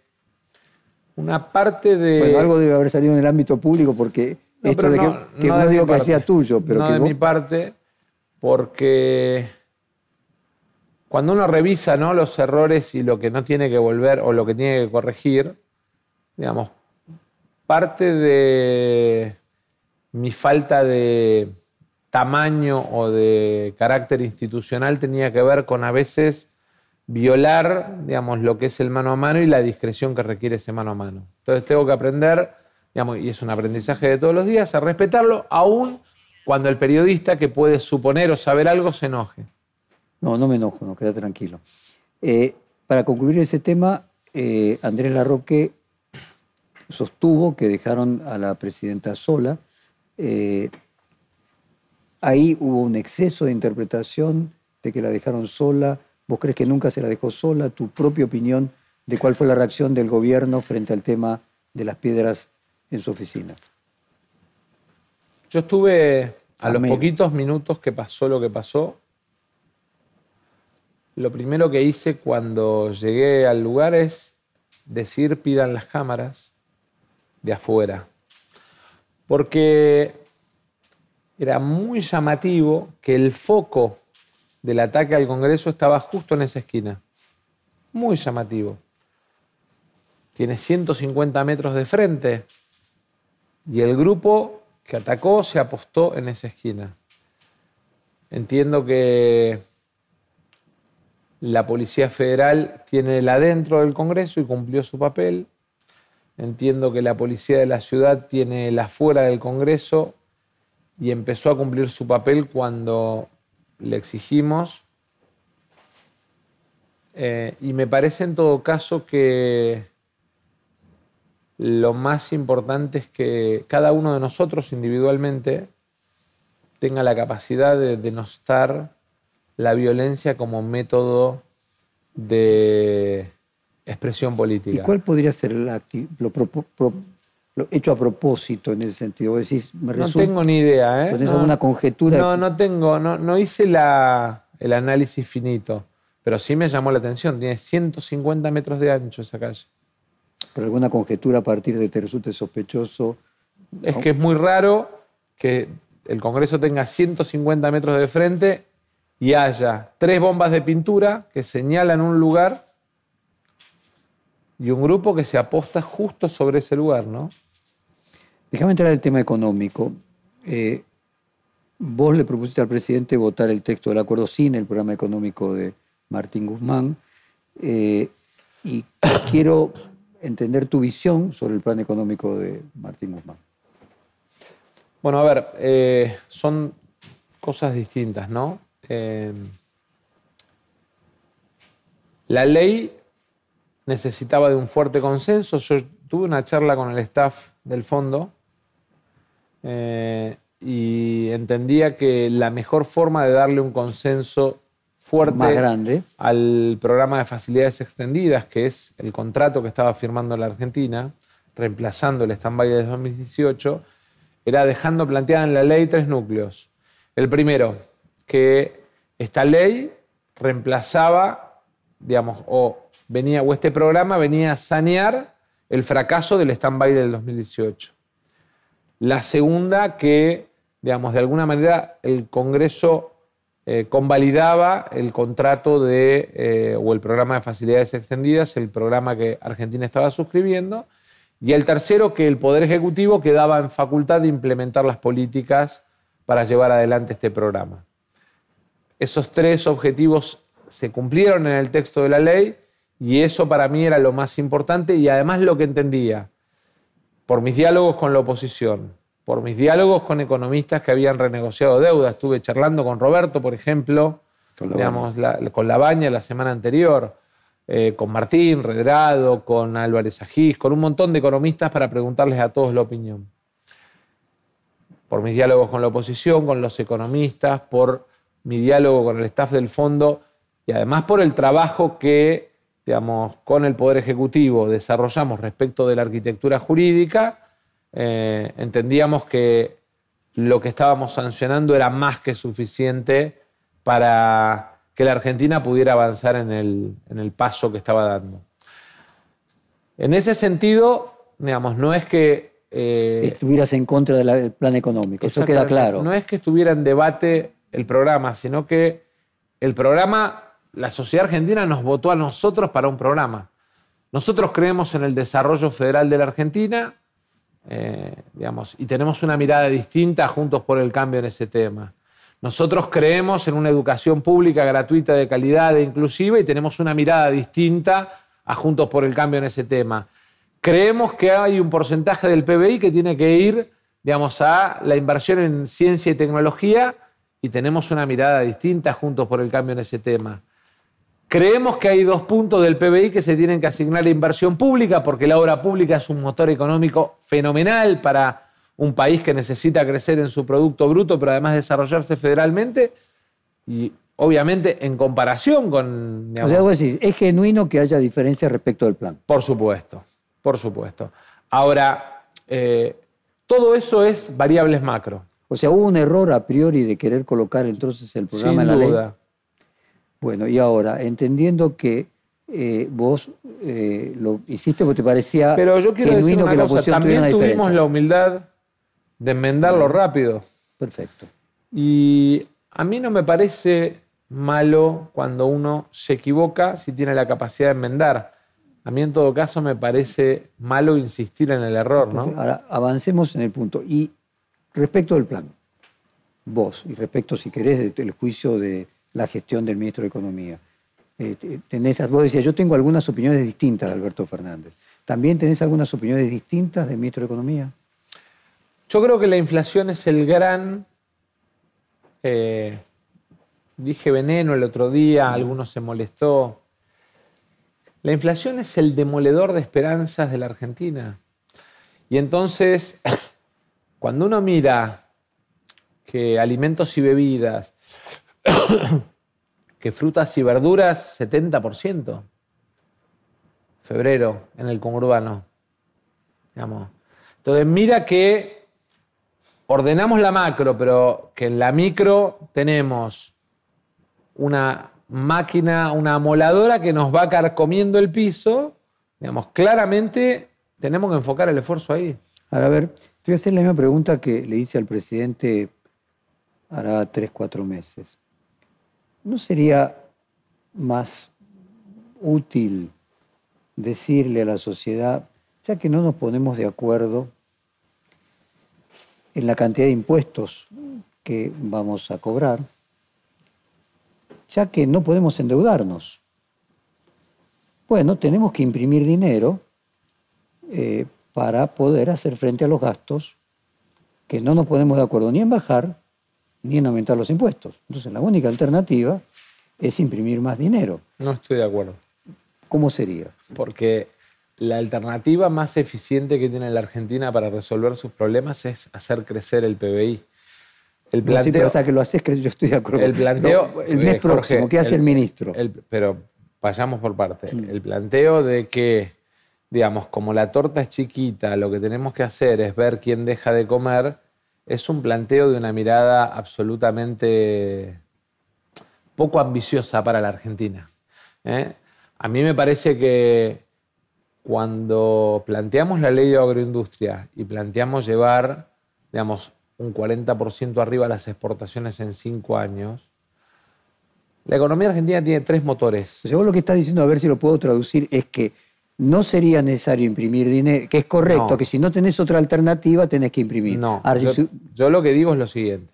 una parte de... Bueno, algo debe haber salido en el ámbito público porque No, esto de que, no- que no no, de mi digo que sea tuyo, pero no que de vos- mi parte, porque cuando uno revisa ¿no? los errores y lo que no tiene que volver o lo que tiene que corregir, digamos, parte de mi falta de tamaño o de carácter institucional tenía que ver con a veces violar, digamos, lo que es el mano a mano y la discreción que requiere ese mano a mano. Entonces tengo que aprender, digamos, y es un aprendizaje de todos los días, a respetarlo, aún cuando el periodista que puede suponer o saber algo se enoje. No, no me enojo, no, queda tranquilo. Eh, para concluir ese tema, eh, Andrés Larroque sostuvo que dejaron a la presidenta sola. Eh, ahí hubo un exceso de interpretación, de que la dejaron sola. ¿Vos crees que nunca se la dejó sola? ¿Tu propia opinión de cuál fue la reacción del gobierno frente al tema de las piedras en su oficina? Yo estuve a los poquitos minutos que pasó lo que pasó. Lo primero que hice cuando llegué al lugar es decir pidan las cámaras de afuera. Porque era muy llamativo que el foco del ataque al Congreso estaba justo en esa esquina. Muy llamativo. Tiene 150 metros de frente y el grupo que atacó se apostó en esa esquina. Entiendo que la Policía Federal tiene el adentro del Congreso y cumplió su papel. Entiendo que la Policía de la Ciudad tiene el afuera del Congreso y empezó a cumplir su papel cuando le exigimos. Eh, y me parece en todo caso que lo más importante es que cada uno de nosotros individualmente tenga la capacidad de denostar la violencia como método de expresión ¿Y política. cuál podría ser la lo, propo- pro- lo hecho a propósito en ese sentido? Vos decís, me No resulta- tengo ni idea, ¿eh? ¿Tenés No, alguna conjetura? No, no tengo, no, no hice la- el análisis finito, pero sí me llamó la atención. Tiene 150 metros de ancho esa calle. ¿Pero alguna conjetura a partir de que te resulte sospechoso? Es que es muy raro que el Congreso tenga 150 metros de frente y haya tres bombas de pintura que señalan un lugar y un grupo que se aposta justo sobre ese lugar, ¿no? Déjame entrar al tema económico. Eh, vos le propusiste al presidente votar el texto del acuerdo sin el programa económico de Martín Guzmán. eh, y quiero entender tu visión sobre el plan económico de Martín Guzmán. Bueno, a ver, eh, son cosas distintas, ¿no? Eh, la ley necesitaba de un fuerte consenso. Yo tuve una charla con el staff del fondo eh, y entendía que la mejor forma de darle un consenso fuerte Más grande. al programa de facilidades extendidas, que es el contrato que estaba firmando la Argentina, reemplazando el stand-by de 2018, era dejando planteada en la ley tres núcleos. El primero, que esta ley reemplazaba, digamos, o venía, o este programa venía a sanear el fracaso del stand-by del 2018. La segunda, que, digamos, de alguna manera el Congreso eh, convalidaba el contrato de, eh, o el programa de facilidades extendidas, el programa que Argentina estaba suscribiendo. Y el tercero, que el Poder Ejecutivo quedaba en facultad de implementar las políticas para llevar adelante este programa. Esos tres objetivos se cumplieron en el texto de la ley y eso para mí era lo más importante y además lo que entendía por mis diálogos con la oposición, por mis diálogos con economistas que habían renegociado deuda. Estuve charlando con Roberto, por ejemplo, Con digamos, la- con la baña la semana anterior, eh, con Martín Redrado, con Álvarez Agís, con un montón de economistas para preguntarles a todos la opinión. Por mis diálogos con la oposición, con los economistas, por mi diálogo con el staff del fondo y además por el trabajo que, digamos, con el Poder Ejecutivo desarrollamos respecto de la arquitectura jurídica, eh, entendíamos que lo que estábamos sancionando era más que suficiente para que la Argentina pudiera avanzar en el, en el paso que estaba dando. En ese sentido, digamos, no es que... eh, Estuvieras en contra del plan económico, eso queda claro. No es que estuviera en debate el programa, sino que el programa, la sociedad argentina nos votó a nosotros para un programa. Nosotros creemos en el desarrollo federal de la Argentina, eh, digamos, y tenemos una mirada distinta juntos por el cambio en ese tema. Nosotros creemos en una educación pública gratuita, de calidad e inclusiva, y tenemos una mirada distinta a Juntos por el Cambio en ese tema. Creemos que hay un porcentaje del PBI que tiene que ir, digamos, a la inversión en ciencia y tecnología, y tenemos una mirada distinta Juntos por el Cambio en ese tema. Creemos que hay dos puntos del PBI que se tienen que asignar a inversión pública, porque la obra pública es un motor económico fenomenal para un país que necesita crecer en su Producto Bruto, pero además desarrollarse federalmente, y obviamente en comparación con... O sea, vos decís, es genuino que haya diferencias respecto del plan. por supuesto, por supuesto. Ahora, eh, todo eso es variables macro. O sea, hubo un error a priori de querer colocar entonces el programa Sin en la ley. duda. Bueno, y ahora, entendiendo que eh, vos eh, lo hiciste porque te parecía Pero yo quiero decir una que cosa, también tuvimos diferencia. la humildad de enmendarlo rápido. Perfecto. Y a mí no me parece malo cuando uno se equivoca si tiene la capacidad de enmendar. A mí en todo caso me parece malo insistir en el error, ¿no? Ahora, avancemos en el punto. Y respecto del plan, vos, y respecto, si querés, del juicio de la gestión del ministro de Economía, eh, te- tenés, vos decías, yo tengo algunas opiniones distintas de Alberto Fernández. ¿También tenés algunas opiniones distintas del ministro de Economía? Yo creo que la inflación es el gran, eh, dije veneno el otro día, algunos se molestó. La inflación es el demoledor de esperanzas de la Argentina. Y entonces, cuando uno mira que alimentos y bebidas, que frutas y verduras, 70%, febrero en el conurbano, digamos. Entonces, mira que ordenamos la macro, pero que en la micro tenemos una máquina, una amoladora que nos va carcomiendo el piso, digamos, claramente tenemos que enfocar el esfuerzo ahí. Ahora, a ver, te voy a hacer la misma pregunta que le hice al presidente hará tres, cuatro meses. ¿No sería más útil decirle a la sociedad, ya que no nos ponemos de acuerdo en la cantidad de impuestos que vamos a cobrar, ya que no podemos endeudarnos? Bueno, tenemos que imprimir dinero eh, para poder hacer frente a los gastos que no nos ponemos de acuerdo ni en bajar ni en aumentar los impuestos. Entonces, la única alternativa es imprimir más dinero. No estoy de acuerdo. ¿Cómo sería? Porque la alternativa más eficiente que tiene la Argentina para resolver sus problemas es hacer crecer el PBI. El No, sí, planteo, pero hasta que lo haces, yo estoy de acuerdo. el planteo No, el mes eh, próximo, Jorge, ¿qué hace el, ministro? el- pero vayamos por parte. Mm. El planteo de que, digamos, como la torta es chiquita, lo que tenemos que hacer es ver quién deja de comer, es un planteo de una mirada absolutamente poco ambiciosa para la Argentina. ¿eh? A mí me parece que cuando planteamos la ley de agroindustria y planteamos llevar, digamos, un 40% arriba las exportaciones en cinco años, la economía argentina tiene tres motores. O sea, vos lo que estás diciendo, a ver si lo puedo traducir, es que no sería necesario imprimir dinero, que es correcto, No. que si no tenés otra alternativa tenés que imprimir. No, yo, yo lo que digo es lo siguiente.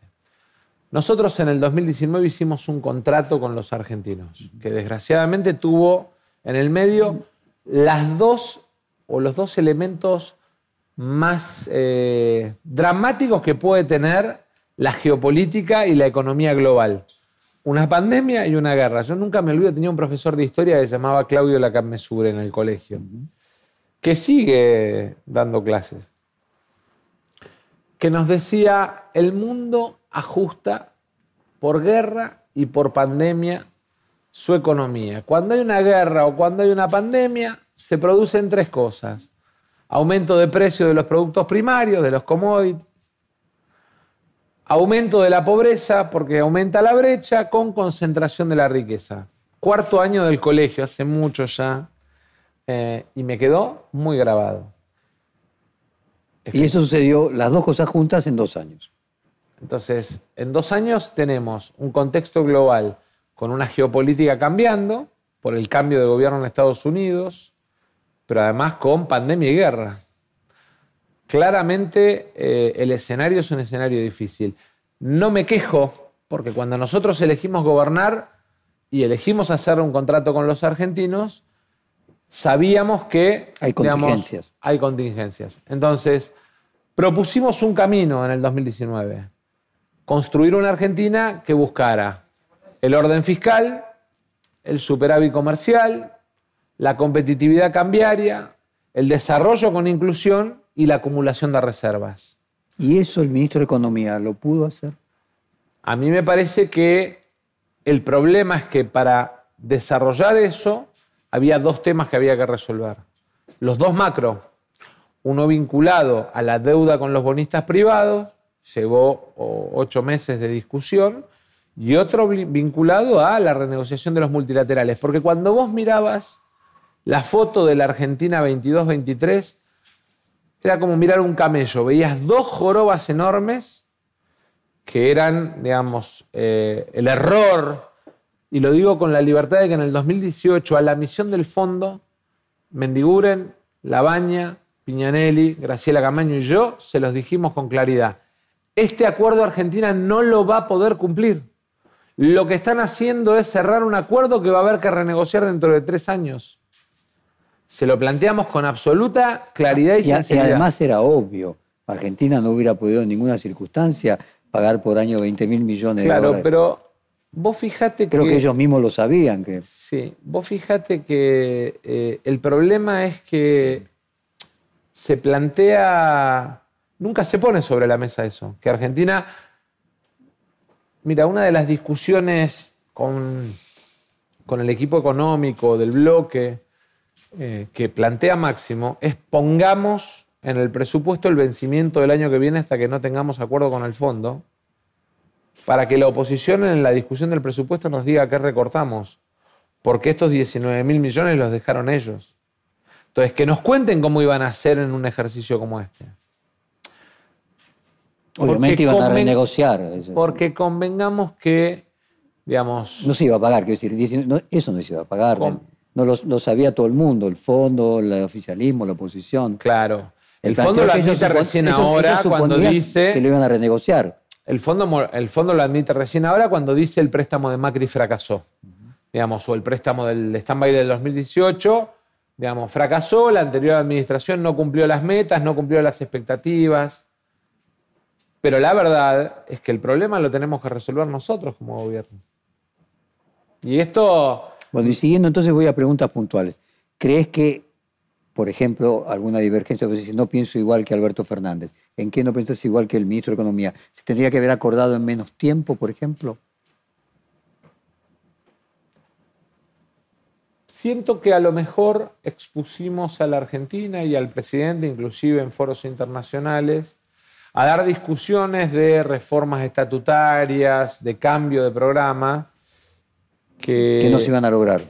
Nosotros en el 2019 hicimos un contrato con los argentinos, que desgraciadamente tuvo en el medio las dos o los dos elementos más eh, dramáticos que puede tener la geopolítica y la economía global. Una pandemia y una guerra. Yo nunca me olvido, tenía un profesor de historia que se llamaba Claudio Lacamesure en el colegio, que sigue dando clases que nos decía, el mundo ajusta por guerra y por pandemia su economía. Cuando hay una guerra o cuando hay una pandemia, se producen tres cosas. Aumento de precio de los productos primarios, de los commodities. Aumento de la pobreza porque aumenta la brecha con concentración de la riqueza. Cuarto año del colegio, hace mucho ya, eh, y me quedó muy grabado. y eso sucedió, las dos cosas juntas, en dos años. Entonces, en dos años tenemos un contexto global con una geopolítica cambiando por el cambio de gobierno en Estados Unidos, pero además con pandemia y guerra. Claramente eh, el escenario es un escenario difícil. No me quejo, porque cuando nosotros elegimos gobernar y elegimos hacer un contrato con los argentinos, sabíamos que Hay digamos, contingencias. hay contingencias. Entonces, propusimos un camino en el 2019. Construir una Argentina que buscara el orden fiscal, el superávit comercial, la competitividad cambiaria, el desarrollo con inclusión y la acumulación de reservas. ¿Y eso el ministro de Economía lo pudo hacer? A mí me parece que el problema es que para desarrollar eso había dos temas que había que resolver. Los dos macro, uno vinculado a la deuda con los bonistas privados, llevó ocho meses de discusión, y otro vinculado a la renegociación de los multilaterales. Porque cuando vos mirabas la foto de la Argentina 22-23, era como mirar un camello. Veías dos jorobas enormes que eran, digamos, eh, el error, y lo digo con la libertad de que en el 2018 a la misión del fondo, Mendiguren, Labaña, Piñanelli, Graciela Camaño y yo se los dijimos con claridad. Este acuerdo Argentina no lo va a poder cumplir. Lo que están haciendo es cerrar un acuerdo que va a haber que renegociar dentro de tres años. Se lo planteamos con absoluta claridad y, y sinceridad. Y además era obvio. Argentina no hubiera podido en ninguna circunstancia pagar por año 20 mil millones claro, de dólares. pero vos fijate Creo que... que ellos mismos lo sabían. Que... Sí, vos fijate que eh, el problema es que se plantea, nunca se pone sobre la mesa eso, que Argentina, mira, una de las discusiones con, con el equipo económico del bloque eh, que plantea Máximo es pongamos en el presupuesto el vencimiento del año que viene hasta que no tengamos acuerdo con el fondo, para que la oposición en la discusión del presupuesto nos diga qué recortamos, porque estos 19 mil millones los dejaron ellos. Entonces, que nos cuenten cómo iban a hacer en un ejercicio como este. Obviamente Porque iban a renegociar. Porque convengamos que, digamos, No se iba a pagar, quiero decir, 19 no, eso no se iba a pagar. No lo, lo sabía todo el mundo, el fondo, el oficialismo, la oposición. claro, el, fondo lo admite recién ellos- ahora ellos cuando dice... Que lo iban a renegociar. El fondo, el fondo lo admite recién ahora cuando dice el préstamo de Macri fracasó. Digamos, o el préstamo del stand-by del 2018, digamos, fracasó, la anterior administración no cumplió las metas, no cumplió las expectativas. Pero la verdad es que el problema lo tenemos que resolver nosotros como gobierno. Y esto, Bueno, y siguiendo entonces voy a preguntas puntuales. ¿Crees que, por ejemplo, alguna divergencia, pues, si no pienso igual que Alberto Fernández, ¿en qué no piensas igual que el ministro de Economía? ¿Se tendría que haber acordado en menos tiempo, por ejemplo? siento que a lo mejor expusimos a la Argentina y al presidente, inclusive en foros internacionales, a dar discusiones de reformas estatutarias, de cambio de programa, que, que no se iban a lograr.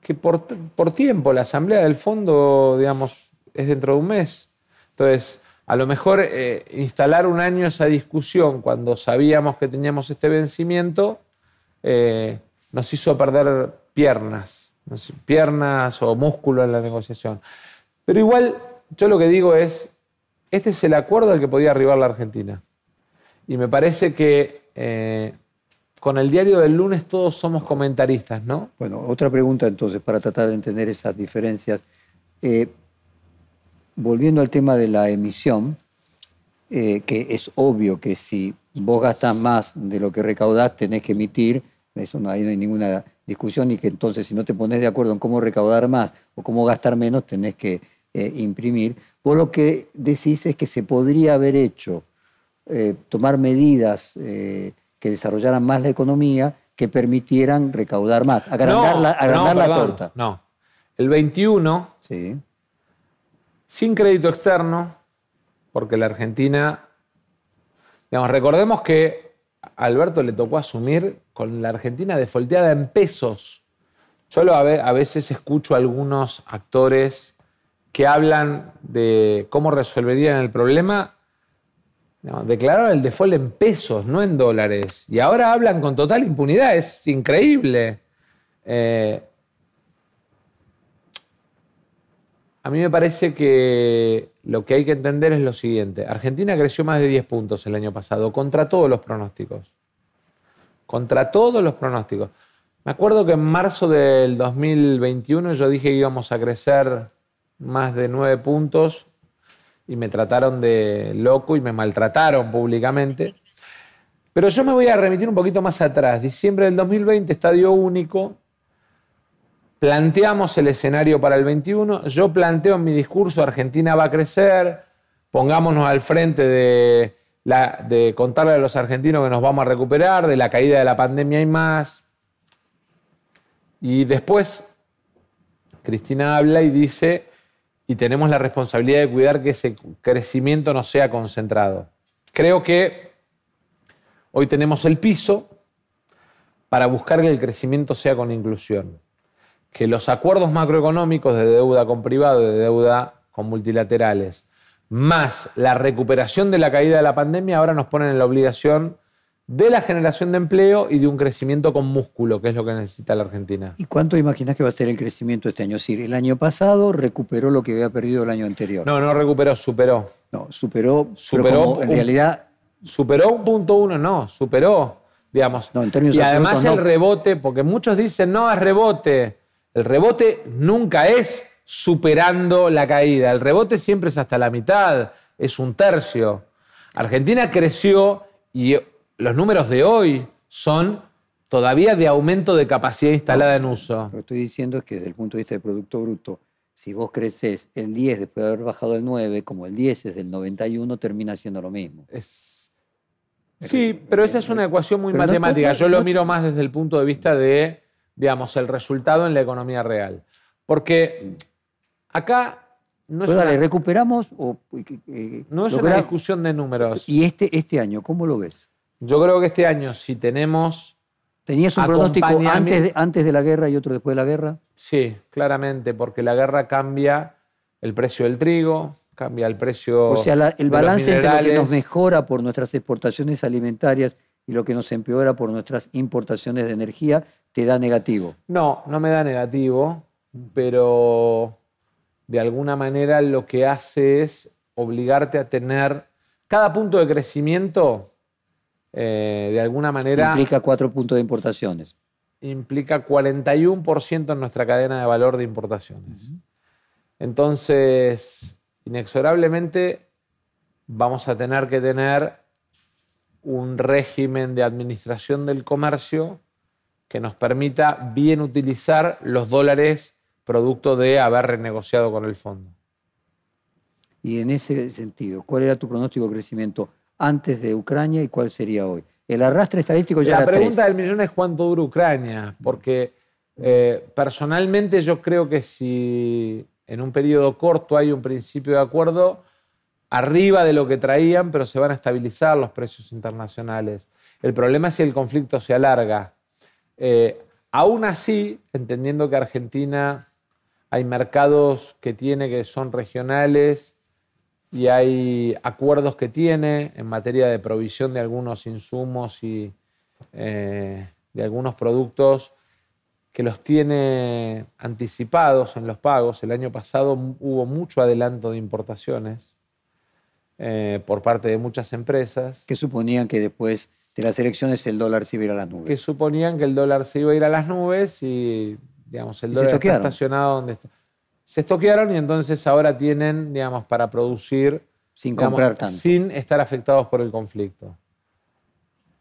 que por, por tiempo, la asamblea del fondo, digamos, es dentro de un mes. Entonces, a lo mejor eh, instalar un año esa discusión cuando sabíamos que teníamos este vencimiento, eh, nos hizo perder piernas, piernas o músculo en la negociación. Pero igual, yo lo que digo es, este es el acuerdo al que podía arribar la Argentina. Y me parece que eh, con el diario del lunes todos somos comentaristas, ¿no? Bueno, otra pregunta entonces, para tratar de entender esas diferencias. Eh, volviendo al tema de la emisión, eh, que es obvio que si vos gastas más de lo que recaudás, tenés que emitir, eso no hay, no hay ninguna discusión, y que entonces si no te pones de acuerdo en cómo recaudar más o cómo gastar menos, tenés que eh, imprimir. Vos lo que decís es que se podría haber hecho, tomar medidas que desarrollaran más la economía, que permitieran recaudar más, agrandar, No, la, agrandar no, la perdón, torta. No. El 21, Sí. sin crédito externo, porque la Argentina. Digamos, recordemos que a Alberto le tocó asumir con la Argentina defolteada en pesos. Yo lo- a veces escucho a algunos actores que hablan de cómo resolverían el problema. No, declararon el default en pesos, no en dólares. Y ahora hablan con total impunidad. Es increíble. Eh, a mí me parece que lo que hay que entender es lo siguiente. Argentina creció más de 10 puntos el año pasado, contra todos los pronósticos. Contra todos los pronósticos. Me acuerdo que en marzo del 2021 yo dije que íbamos a crecer más de 9 puntos y me trataron de loco y me maltrataron públicamente. Pero yo me voy a remitir un poquito más atrás. Diciembre del 2020, estadio único, planteamos el escenario para el 21. Yo planteo en mi discurso, Argentina va a crecer, pongámonos al frente de, de contarle a los argentinos que nos vamos a recuperar, de la caída de la pandemia y más. Y después Cristina habla y dice, y tenemos la responsabilidad de cuidar que ese crecimiento no sea concentrado. Creo que hoy tenemos el piso para buscar que el crecimiento sea con inclusión. Que los acuerdos macroeconómicos de deuda con privado de deuda con multilaterales, más la recuperación de la caída de la pandemia, ahora nos ponen en la obligación de la generación de empleo y de un crecimiento con músculo, que es lo que necesita la Argentina. ¿Y cuánto imaginas que va a ser el crecimiento este año? Es decir, el año pasado recuperó lo que había perdido el año anterior. No, no recuperó, superó. No, superó, Superó como en realidad Superó un punto uno, no, superó, digamos. No, en términos y además el no. rebote, porque muchos dicen, no, es rebote. El rebote nunca es superando la caída. El rebote siempre es hasta la mitad, es un tercio. Argentina creció y los números de hoy son todavía de aumento de capacidad instalada en uso. Lo que estoy diciendo es que desde el punto de vista del Producto Bruto, si vos creces el 10 después de haber bajado el 9, como el 10 es del 91, termina siendo lo mismo. Es- Sí, pero esa es una ecuación muy Pero no- matemática. no- Yo lo miro más desde el punto de vista de, digamos, el resultado en la economía real. Porque acá no es, Pues dale, una, recuperamos o eh, no es una logra- discusión de números. Y este, este año, ¿cómo lo ves? Yo creo que este año, si tenemos, ¿Tenías un pronóstico antes de, antes de la guerra y otro después de la guerra? sí, claramente, porque la guerra cambia el precio del trigo, cambia el precio. O sea, la- el balance entre lo que nos mejora por nuestras exportaciones alimentarias y lo que nos empeora por nuestras importaciones de energía te da negativo. No, no me da negativo, pero de alguna manera lo que hace es obligarte a tener cada punto de crecimiento, eh, de alguna manera Implica cuatro puntos de importaciones. implica 41% en nuestra cadena de valor de importaciones. Entonces, inexorablemente vamos a tener que tener un régimen de administración del comercio que nos permita bien utilizar los dólares producto de haber renegociado con el fondo. Y en ese sentido, ¿cuál era tu pronóstico de crecimiento antes de Ucrania y cuál sería hoy? El arrastre estadístico ya La era pregunta del millón es cuánto dura Ucrania, porque eh, personalmente yo creo que si en un periodo corto hay un principio de acuerdo, arriba de lo que traían, pero se van a estabilizar los precios internacionales. El problema es si el conflicto se alarga. Eh, aún así, entendiendo que Argentina hay mercados que tiene que son regionales y hay acuerdos que tiene en materia de provisión de algunos insumos y eh, de algunos productos que los tiene anticipados en los pagos. El año pasado hubo mucho adelanto de importaciones eh, por parte de muchas empresas que suponían que después de las elecciones el dólar se iba a ir a las que nubes. suponían que el dólar se iba a ir a las nubes y digamos, el dólar está estacionado donde está. Se estoquearon y entonces ahora tienen, digamos, para producir Sin digamos, comprar tanto. sin estar afectados por el conflicto.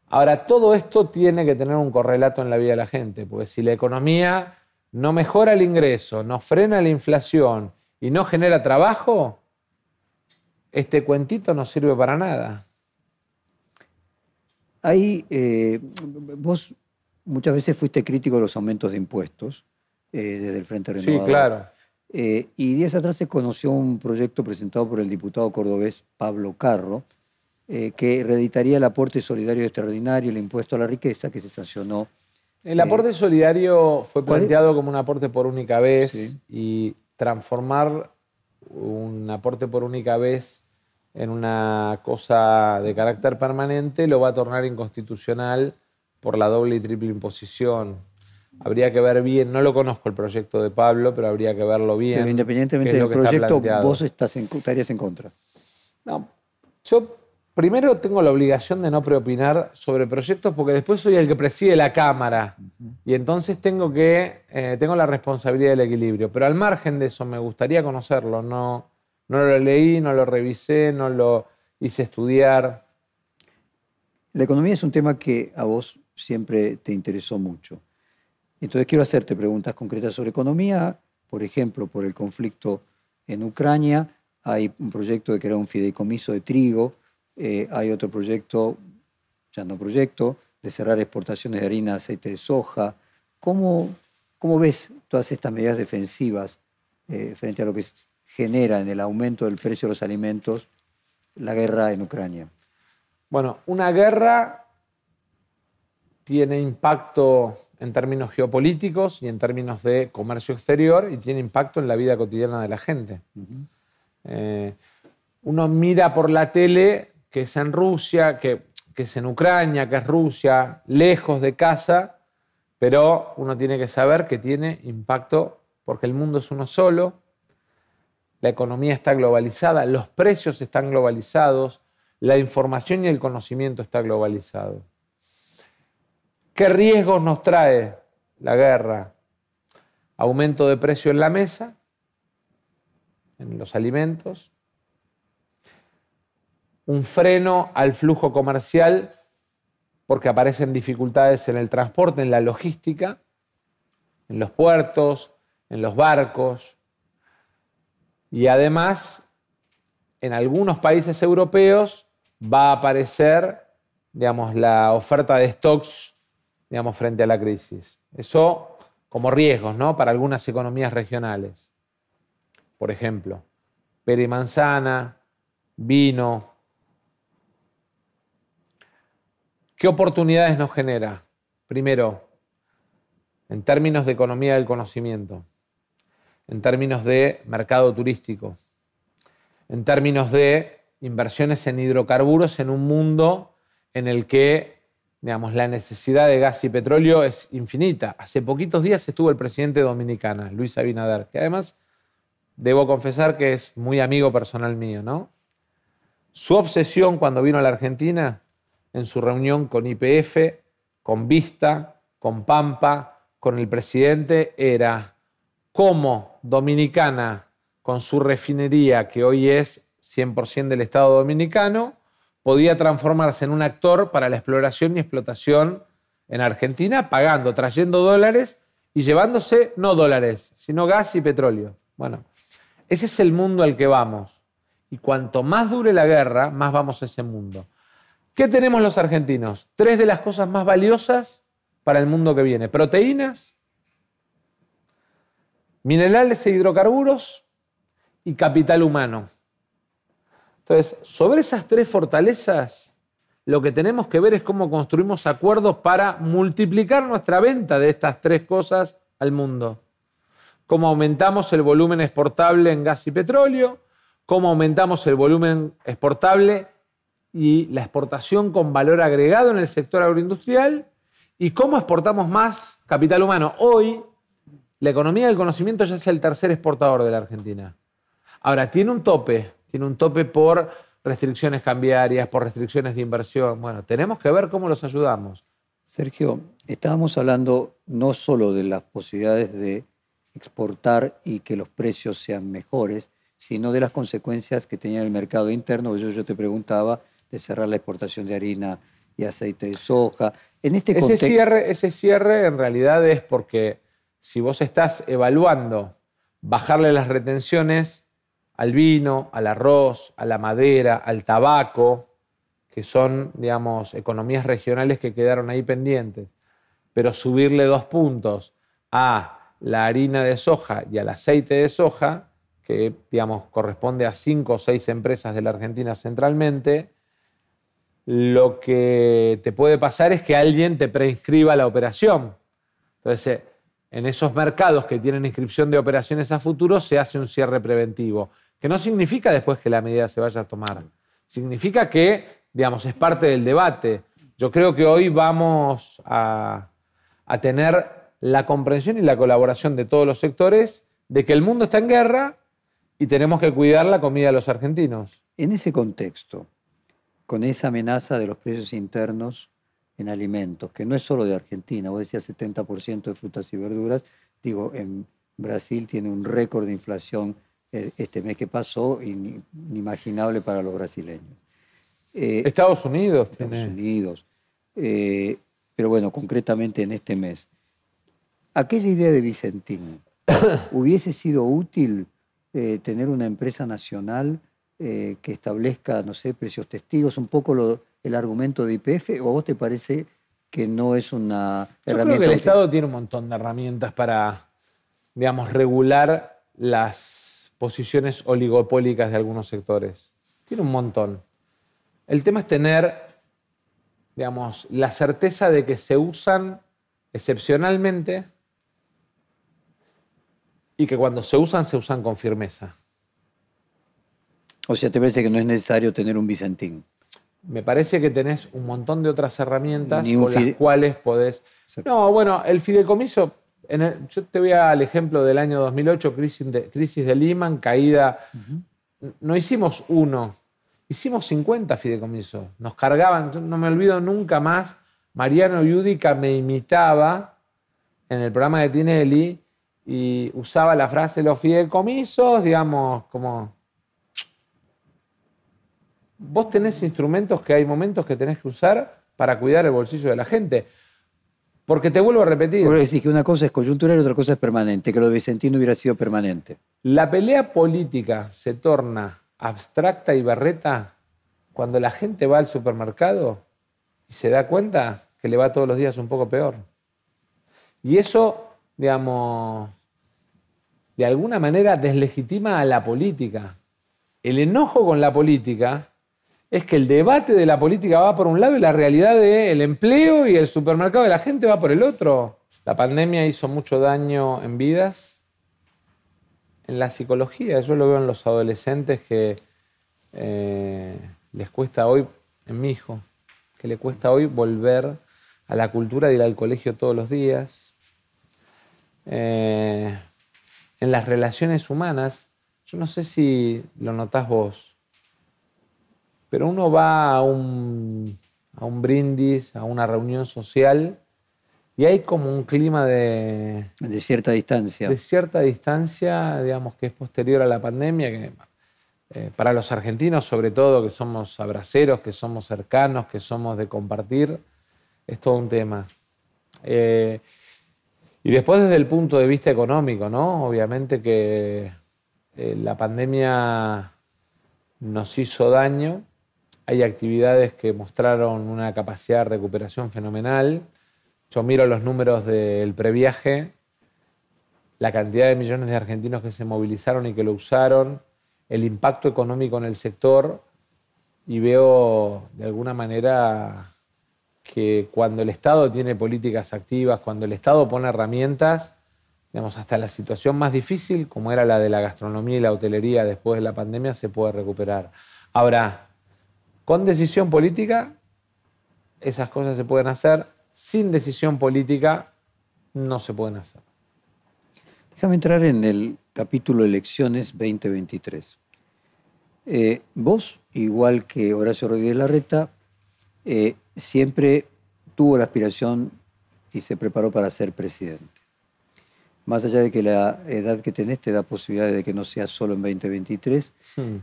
Ahora, todo esto tiene que tener un correlato en la vida de la gente, porque si la economía no mejora el ingreso, no frena la inflación y no genera trabajo, este cuentito no sirve para nada. Ahí, eh, vos muchas veces fuiste crítico de los aumentos de impuestos eh, desde el Frente Sí, Renovador. claro. Eh, y días atrás se conoció un proyecto presentado por el diputado cordobés Pablo Carro, eh, que reeditaría el aporte solidario extraordinario, el impuesto a la riqueza que se sancionó. El aporte solidario fue planteado como un aporte por única vez Sí. y transformar un aporte por única vez en una cosa de carácter permanente lo va a tornar inconstitucional por la doble y triple imposición. Habría que ver bien, no lo conozco el proyecto de Pablo, pero habría que verlo bien. Pero independientemente del está proyecto, vos estás en, estarías en contra. No, yo primero tengo la obligación de no preopinar sobre proyectos porque después soy el que preside la Cámara y entonces tengo que eh, tengo la responsabilidad del equilibrio. Pero al margen de eso me gustaría conocerlo. No, no lo leí, no lo revisé, no lo hice estudiar. La economía es un tema que a vos siempre te interesó mucho. Entonces quiero hacerte preguntas concretas sobre economía, por ejemplo, por el conflicto en Ucrania, hay un proyecto de crear un fideicomiso de trigo, eh, hay otro proyecto, ya no proyecto, de cerrar exportaciones de harina, aceite de soja. ¿Cómo, cómo ves todas estas medidas defensivas eh, frente a lo que genera en el aumento del precio de los alimentos la guerra en Ucrania? Bueno, una guerra tiene impacto en términos geopolíticos y en términos de comercio exterior y tiene impacto en la vida cotidiana de la gente. Eh, uno mira por la tele que es en Rusia, que, que es en Ucrania, que es Rusia, lejos de casa, pero uno tiene que saber que tiene impacto porque el mundo es uno solo, la economía está globalizada, los precios están globalizados, la información y el conocimiento está globalizado. ¿Qué riesgos nos trae la guerra? Aumento de precio en la mesa, en los alimentos, un freno al flujo comercial porque aparecen dificultades en el transporte, en la logística, en los puertos, en los barcos. Y además, en algunos países europeos va a aparecer, digamos, la oferta de stocks, digamos, frente a la crisis. Eso como riesgos, ¿no? Para algunas economías regionales. Por ejemplo, pera y manzana, vino, ¿Qué oportunidades nos genera? Primero, en términos de economía del conocimiento, en términos de mercado turístico, en términos de inversiones en hidrocarburos en un mundo en el que digamos, la necesidad de gas y petróleo es infinita. Hace poquitos días estuvo el presidente dominicana, Luis Abinader, que además debo confesar que es muy amigo personal mío, ¿no? Su obsesión cuando vino a la Argentina en su reunión con IPF, con Vista, con Pampa, con el presidente, era cómo Dominicana, con su refinería, que hoy es 100% del Estado dominicano, podía transformarse en un actor para la exploración y explotación en Argentina, pagando, trayendo dólares y llevándose no dólares, sino gas y petróleo. Bueno, ese es el mundo al que vamos. Y cuanto más dure la guerra, más vamos a ese mundo. ¿Qué tenemos los argentinos? Tres de las cosas más valiosas para el mundo que viene. Proteínas, minerales e hidrocarburos y capital humano. Entonces, sobre esas tres fortalezas, lo que tenemos que ver es cómo construimos acuerdos para multiplicar nuestra venta de estas tres cosas al mundo. Cómo aumentamos el volumen exportable en gas y petróleo, cómo aumentamos el volumen exportable y la exportación con valor agregado en el sector agroindustrial y cómo exportamos más capital humano. Hoy, la economía del conocimiento ya es el tercer exportador de la Argentina. Ahora, tiene un tope, tiene un tope por restricciones cambiarias, por restricciones de inversión. Bueno, tenemos que ver cómo los ayudamos. Sergio, estábamos hablando no solo de las posibilidades de exportar y que los precios sean mejores, sino de las consecuencias que tenía el mercado interno. Yo, yo te preguntaba de cerrar la exportación de harina y aceite de soja. En este ese, cierre, ese cierre en realidad es porque si vos estás evaluando bajarle las retenciones al vino, al arroz, a la madera, al tabaco, que son, digamos, economías regionales que quedaron ahí pendientes, pero subirle dos puntos a la harina de soja y al aceite de soja, que, digamos, corresponde a cinco o seis empresas de la Argentina centralmente, lo que te puede pasar es que alguien te preinscriba la operación. Entonces, en esos mercados que tienen inscripción de operaciones a futuro se hace un cierre preventivo, que no significa después que la medida se vaya a tomar. Significa que, digamos, es parte del debate. Yo creo que hoy vamos a, tener la comprensión y la colaboración de todos los sectores de que el mundo está en guerra y tenemos que cuidar la comida de los argentinos. En ese contexto, con esa amenaza de los precios internos en alimentos, que no es solo de Argentina, vos decías 70% de frutas y verduras, digo, en Brasil tiene un récord de inflación este mes que pasó, inimaginable para los brasileños. Eh, Estados Unidos. Estados Unidos. Eh, pero bueno, concretamente en este mes. Aquella idea de Vicentín, ¿hubiese sido útil eh, tener una empresa nacional eh, que establezca, no sé, precios testigos, un poco lo- el argumento de IPF, o a vos te parece que no es una Yo creo herramienta que el útil? Estado tiene un montón de herramientas para, digamos, regular las posiciones oligopólicas de algunos sectores. Tiene un montón. El tema es tener, digamos, la certeza de que se usan excepcionalmente y que cuando se usan, se usan con firmeza. O sea, te parece que no es necesario tener un Vicentín. Me parece que tenés un montón de otras herramientas con las cuales podés. No, bueno, el fideicomiso. Yo te voy al ejemplo del año 2008, crisis de, crisis de Lehman, caída. No hicimos uno, hicimos 50 fideicomisos. Nos cargaban, no me olvido nunca más. Mariano Yudica me imitaba en el programa de Tinelli y usaba la frase los fideicomisos, digamos, como vos tenés instrumentos que hay momentos que tenés que usar para cuidar el bolsillo de la gente. Porque te vuelvo a repetir, Vos decís que una cosa es coyuntural y otra cosa es permanente, que lo de Vicentín hubiera sido permanente. la pelea política se torna abstracta y berreta cuando la gente va al supermercado y se da cuenta que le va todos los días un poco peor. Y eso, digamos, de alguna manera deslegitima a la política. El enojo con la política es que el debate de la política va por un lado y la realidad del empleo y el supermercado de la gente va por el otro. La pandemia hizo mucho daño en vidas, en la psicología. Yo lo veo en los adolescentes que eh, les cuesta hoy, en mi hijo, que le cuesta hoy volver a la cultura de ir al colegio todos los días. Eh, en las relaciones humanas, yo no sé si lo notás vos, pero uno va a un, a un brindis, a una reunión social, y hay como un clima de, De cierta distancia. de cierta distancia, digamos, que es posterior a la pandemia, que eh, para los argentinos sobre todo, que somos abraceros, que somos cercanos, que somos de compartir, es todo un tema. Eh, y después desde el punto de vista económico, ¿no? Obviamente que eh, la pandemia nos hizo daño, hay actividades que mostraron una capacidad de recuperación fenomenal. Yo miro los números del previaje, la cantidad de millones de argentinos que se movilizaron y que lo usaron, el impacto económico en el sector y veo de alguna manera que cuando el Estado tiene políticas activas, cuando el Estado pone herramientas, digamos, hasta la situación más difícil, como era la de la gastronomía y la hotelería después de la pandemia, se puede recuperar. Ahora, con decisión política, esas cosas se pueden hacer. Sin decisión política, no se pueden hacer. Déjame entrar en el capítulo Elecciones 2023. Eh, vos, igual que Horacio Rodríguez Larreta, eh, siempre tuvo la aspiración y se preparó para ser presidente. Más allá de que la edad que tenés te da posibilidades de que no sea solo en 2023, Hmm.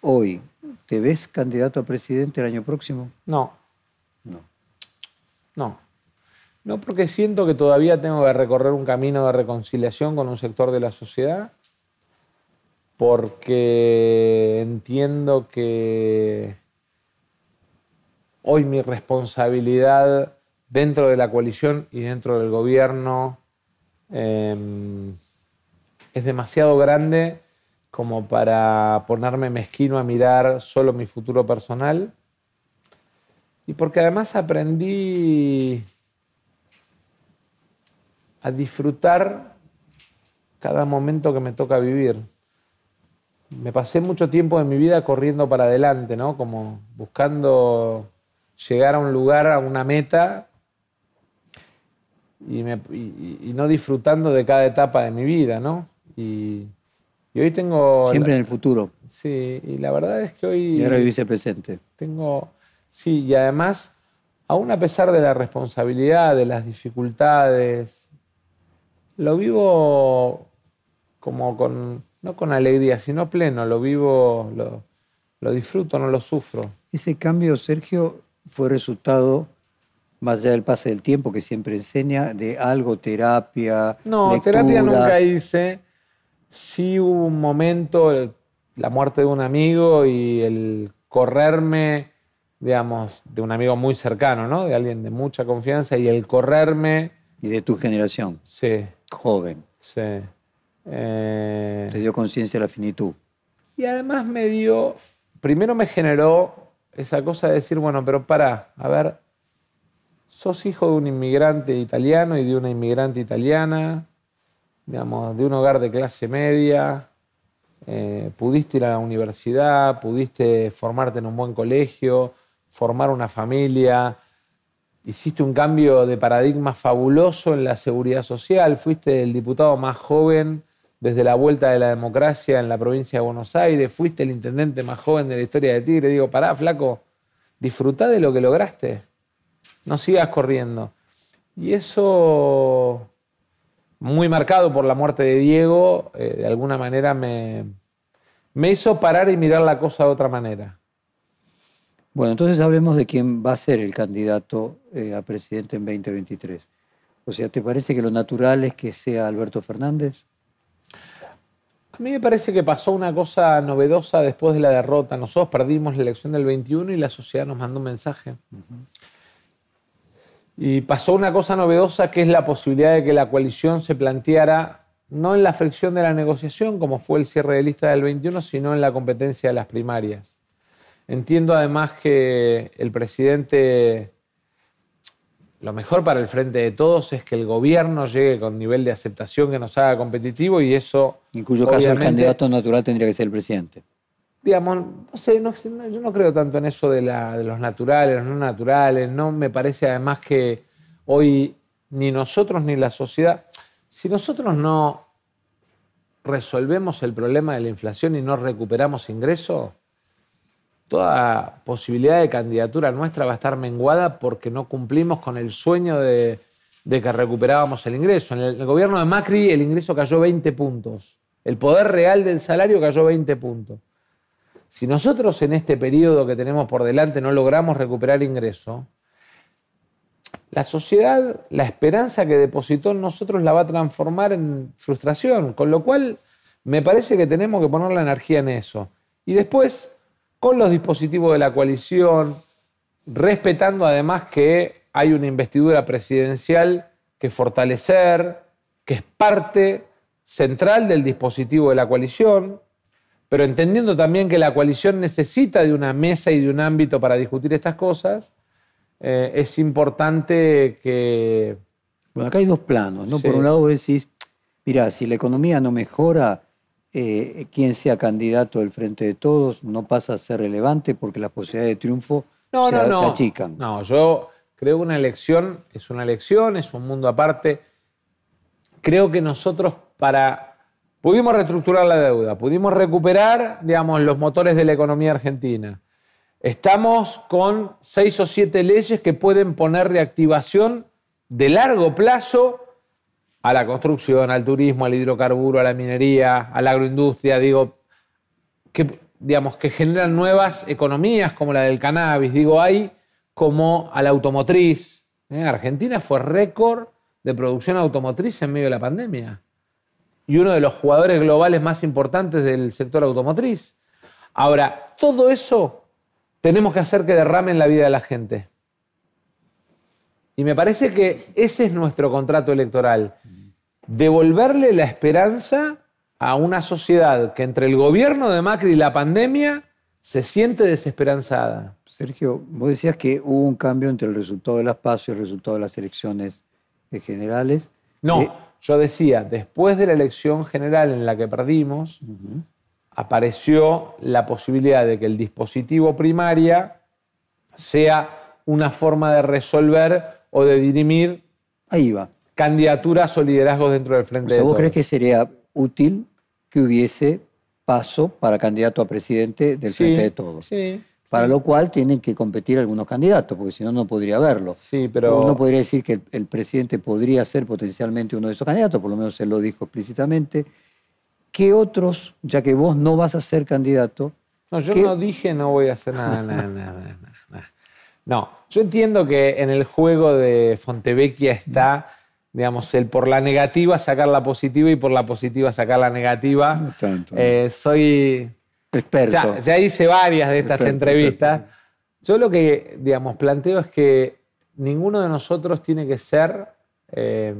hoy, ¿te ves candidato a presidente el año próximo? No, No. no. No porque siento que todavía tengo que recorrer un camino de reconciliación con un sector de la sociedad, porque entiendo que hoy mi responsabilidad dentro de la coalición y dentro del gobierno eh, es demasiado grande como para ponerme mezquino a mirar solo mi futuro personal y porque además aprendí a disfrutar cada momento que me toca vivir. Me pasé mucho tiempo de mi vida corriendo para adelante, ¿no? Como buscando llegar a un lugar, a una meta, y, no disfrutando de cada etapa de mi vida, ¿no? Y, y hoy tengo... Siempre en el futuro. Sí, y la verdad es que hoy... Y ahora vivís el presente. Tengo, sí, y además, aún a pesar de la responsabilidad, de las dificultades, lo vivo como con, no con alegría, sino pleno, lo vivo, lo, lo disfruto, no lo sufro. Ese cambio, Sergio, fue resultado, más allá del pase del tiempo que siempre enseña, de algo, terapia. No, terapia lecturas. nunca hice. Sí hubo un momento, el- la muerte de un amigo y el correrme, digamos, de un amigo muy cercano, ¿no? De alguien de mucha confianza y el correrme, Y de tu generación, sí, joven, sí. Eh, te dio conciencia de la finitud. y además me dio, primero me generó esa cosa de decir, bueno, pero para, a ver, sos hijo de un inmigrante italiano y de una inmigrante italiana, digamos, de un hogar de clase media, eh, pudiste ir a la universidad, pudiste formarte en un buen colegio, formar una familia, hiciste un cambio de paradigma fabuloso en la seguridad social, fuiste el diputado más joven desde la vuelta de la democracia en la provincia de Buenos Aires, fuiste el intendente más joven de la historia de Tigre. Digo, pará, flaco, disfrutá de lo que lograste, no sigas corriendo. Y eso, muy marcado por la muerte de Diego, eh, de alguna manera me, me hizo parar y mirar la cosa de otra manera. Bueno, entonces hablemos de quién va a ser el candidato eh, a presidente en 2023. O sea, ¿te parece que lo natural es que sea Alberto Fernández? A mí me parece que pasó una cosa novedosa después de la derrota. Nosotros perdimos la elección del 21 y la sociedad nos mandó un mensaje. Y pasó una cosa novedosa que es la posibilidad de que la coalición se planteara no en la fricción de la negociación, como fue el cierre de lista del 21, sino en la competencia de las primarias. Entiendo además que el presidente, lo mejor para el frente de todos es que el gobierno llegue con nivel de aceptación que nos haga competitivo y eso... En cuyo caso el candidato natural tendría que ser el presidente. Digamos, no sé, yo no creo tanto en eso de, la- de los naturales, los no naturales, no me parece además que hoy ni nosotros ni la sociedad, si nosotros no resolvemos el problema de la inflación y no recuperamos ingresos, toda posibilidad de candidatura nuestra va a estar menguada porque no cumplimos con el sueño de, de que recuperábamos el ingreso. En el gobierno de Macri el ingreso cayó 20 puntos, el poder real del salario cayó 20 puntos. Si nosotros en este periodo que tenemos por delante no logramos recuperar ingreso, la sociedad, la esperanza que depositó en nosotros la va a transformar en frustración, con lo cual me parece que tenemos que poner la energía en eso. Y después, con los dispositivos de la coalición, respetando además que hay una investidura presidencial que fortalecer, que es parte central del dispositivo de la coalición, pero entendiendo también que la coalición necesita de una mesa y de un ámbito para discutir estas cosas, eh, es importante que... Bueno, acá hay dos planos, ¿no? Sí. Por un lado decís, mira, si la economía no mejora, eh, quien sea candidato del Frente de Todos no pasa a ser relevante porque las posibilidades de triunfo No, se, no, no. se achican. No, yo creo que una elección es una elección, es un mundo aparte. Creo que nosotros para... Pudimos reestructurar la deuda, pudimos recuperar, digamos, los motores de la economía argentina. Estamos con seis o siete leyes que pueden poner reactivación de largo plazo a la construcción, al turismo, al hidrocarburo, a la minería, a la agroindustria, digo, que, digamos, que generan nuevas economías como la del cannabis, digo, hay como a la automotriz. ¿eh? Argentina fue récord de producción automotriz en medio de la pandemia y uno de los jugadores globales más importantes del sector automotriz. Ahora, todo eso tenemos que hacer que derrame en la vida de la gente. Y me parece que ese es nuestro contrato electoral. Devolverle la esperanza a una sociedad que entre el gobierno de Macri y la pandemia se siente desesperanzada. Sergio, vos decías que hubo un cambio entre el resultado de las PASO y el resultado de las elecciones generales. No, Eh, yo decía, después de la elección general en la que perdimos, apareció la posibilidad de que el dispositivo primaria sea una forma de resolver o de dirimir ahí va. candidaturas o liderazgos dentro del O Frente sea, de ¿vos Todos. crees que sería útil que hubiese paso para candidato a presidente del Sí, Frente de Todos? Sí, Para lo cual tienen que competir algunos candidatos, porque si no, no podría haberlo. sí, pero... Uno podría decir que el, el presidente podría ser potencialmente uno de esos candidatos, por lo menos se lo dijo explícitamente. ¿Qué otros, ya que vos no vas a ser candidato, No, yo ¿Qué? no dije no voy a hacer nada, nada, nada, nada, nada. No, yo entiendo que en el juego de Fontevecchia está digamos, el por la negativa sacar la positiva y por la positiva sacar la negativa. No tanto. Eh, soy. Experto. Ya, ya hice varias de estas entrevistas. Yo lo que, digamos, planteo es que ninguno de nosotros tiene que ser. eh,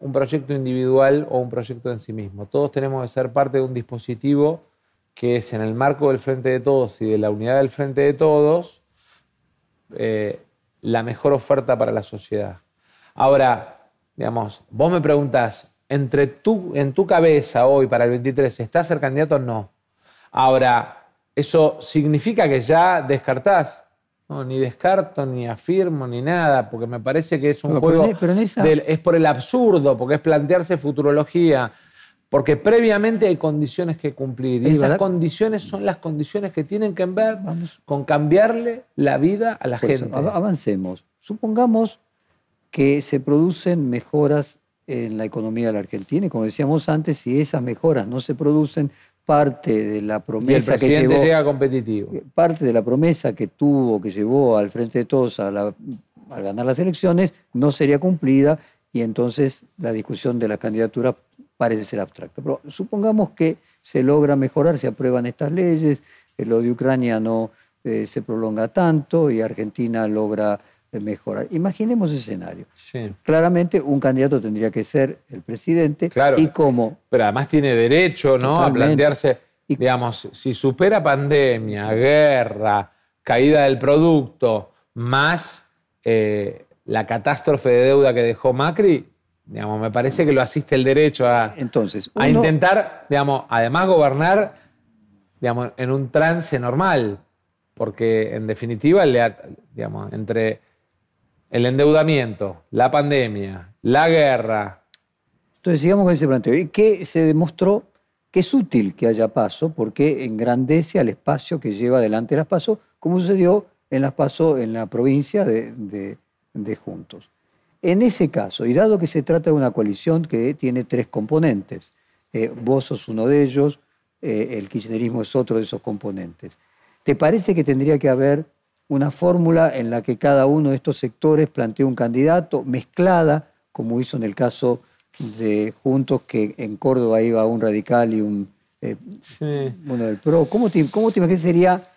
un proyecto individual o un proyecto en sí mismo. Todos tenemos que ser parte de un dispositivo que es en el marco del Frente de Todos y de la unidad del Frente de Todos eh, la mejor oferta para la sociedad. Ahora, digamos, vos me preguntás, entre tú, en tu cabeza hoy para el 23, ¿estás ser candidato o no? Ahora, ¿eso significa que ya descartás? No, ni descarto, ni afirmo, ni nada, porque me parece que es un pero juego. en- pero en esa- del- es por el absurdo, porque es plantearse futurología. Porque previamente hay condiciones que cumplir. Y Es esas verdad. condiciones son las condiciones que tienen que ver Vamos. con cambiarle la vida a la gente. av- avancemos. Supongamos que se producen mejoras en la economía de la Argentina y como decíamos antes, si esas mejoras no se producen, parte de la y el promesa que llevó, llega competitivo. parte de la promesa que tuvo, que llevó al frente de todos a la- al ganar las elecciones, no sería cumplida y entonces la discusión de la candidatura parece ser abstracta. Pero supongamos que se logra mejorar, se aprueban estas leyes, eh, lo de Ucrania no eh, se prolonga tanto y Argentina logra mejorar. Imaginemos ese escenario. Sí. Claramente un candidato tendría que ser el presidente Claro. y como Pero además tiene derecho ¿no? a plantearse, Y- digamos, si supera pandemia, guerra, caída del producto, más eh, la catástrofe de deuda que dejó Macri, digamos, me parece que lo asiste el derecho a, entonces a intentar, digamos, además gobernar, digamos, en un trance normal, porque en definitiva, le digamos, entre el endeudamiento, la pandemia, la guerra, Entonces sigamos con ese planteo. Y que se demostró que es útil que haya paso porque engrandece al espacio que lleva adelante las pasos, como sucedió en las pasos en la provincia de, de- de Juntos. En ese caso, y dado que se trata de una coalición que tiene tres componentes, eh, vos sos uno de ellos, eh, el kirchnerismo es otro de esos componentes, ¿te parece que tendría que haber una fórmula en la que cada uno de estos sectores plantee un candidato mezclada, como hizo en el caso de Juntos, que en Córdoba iba un radical y un, eh, sí. uno del PRO? ¿Cómo te, cómo te imaginas que sería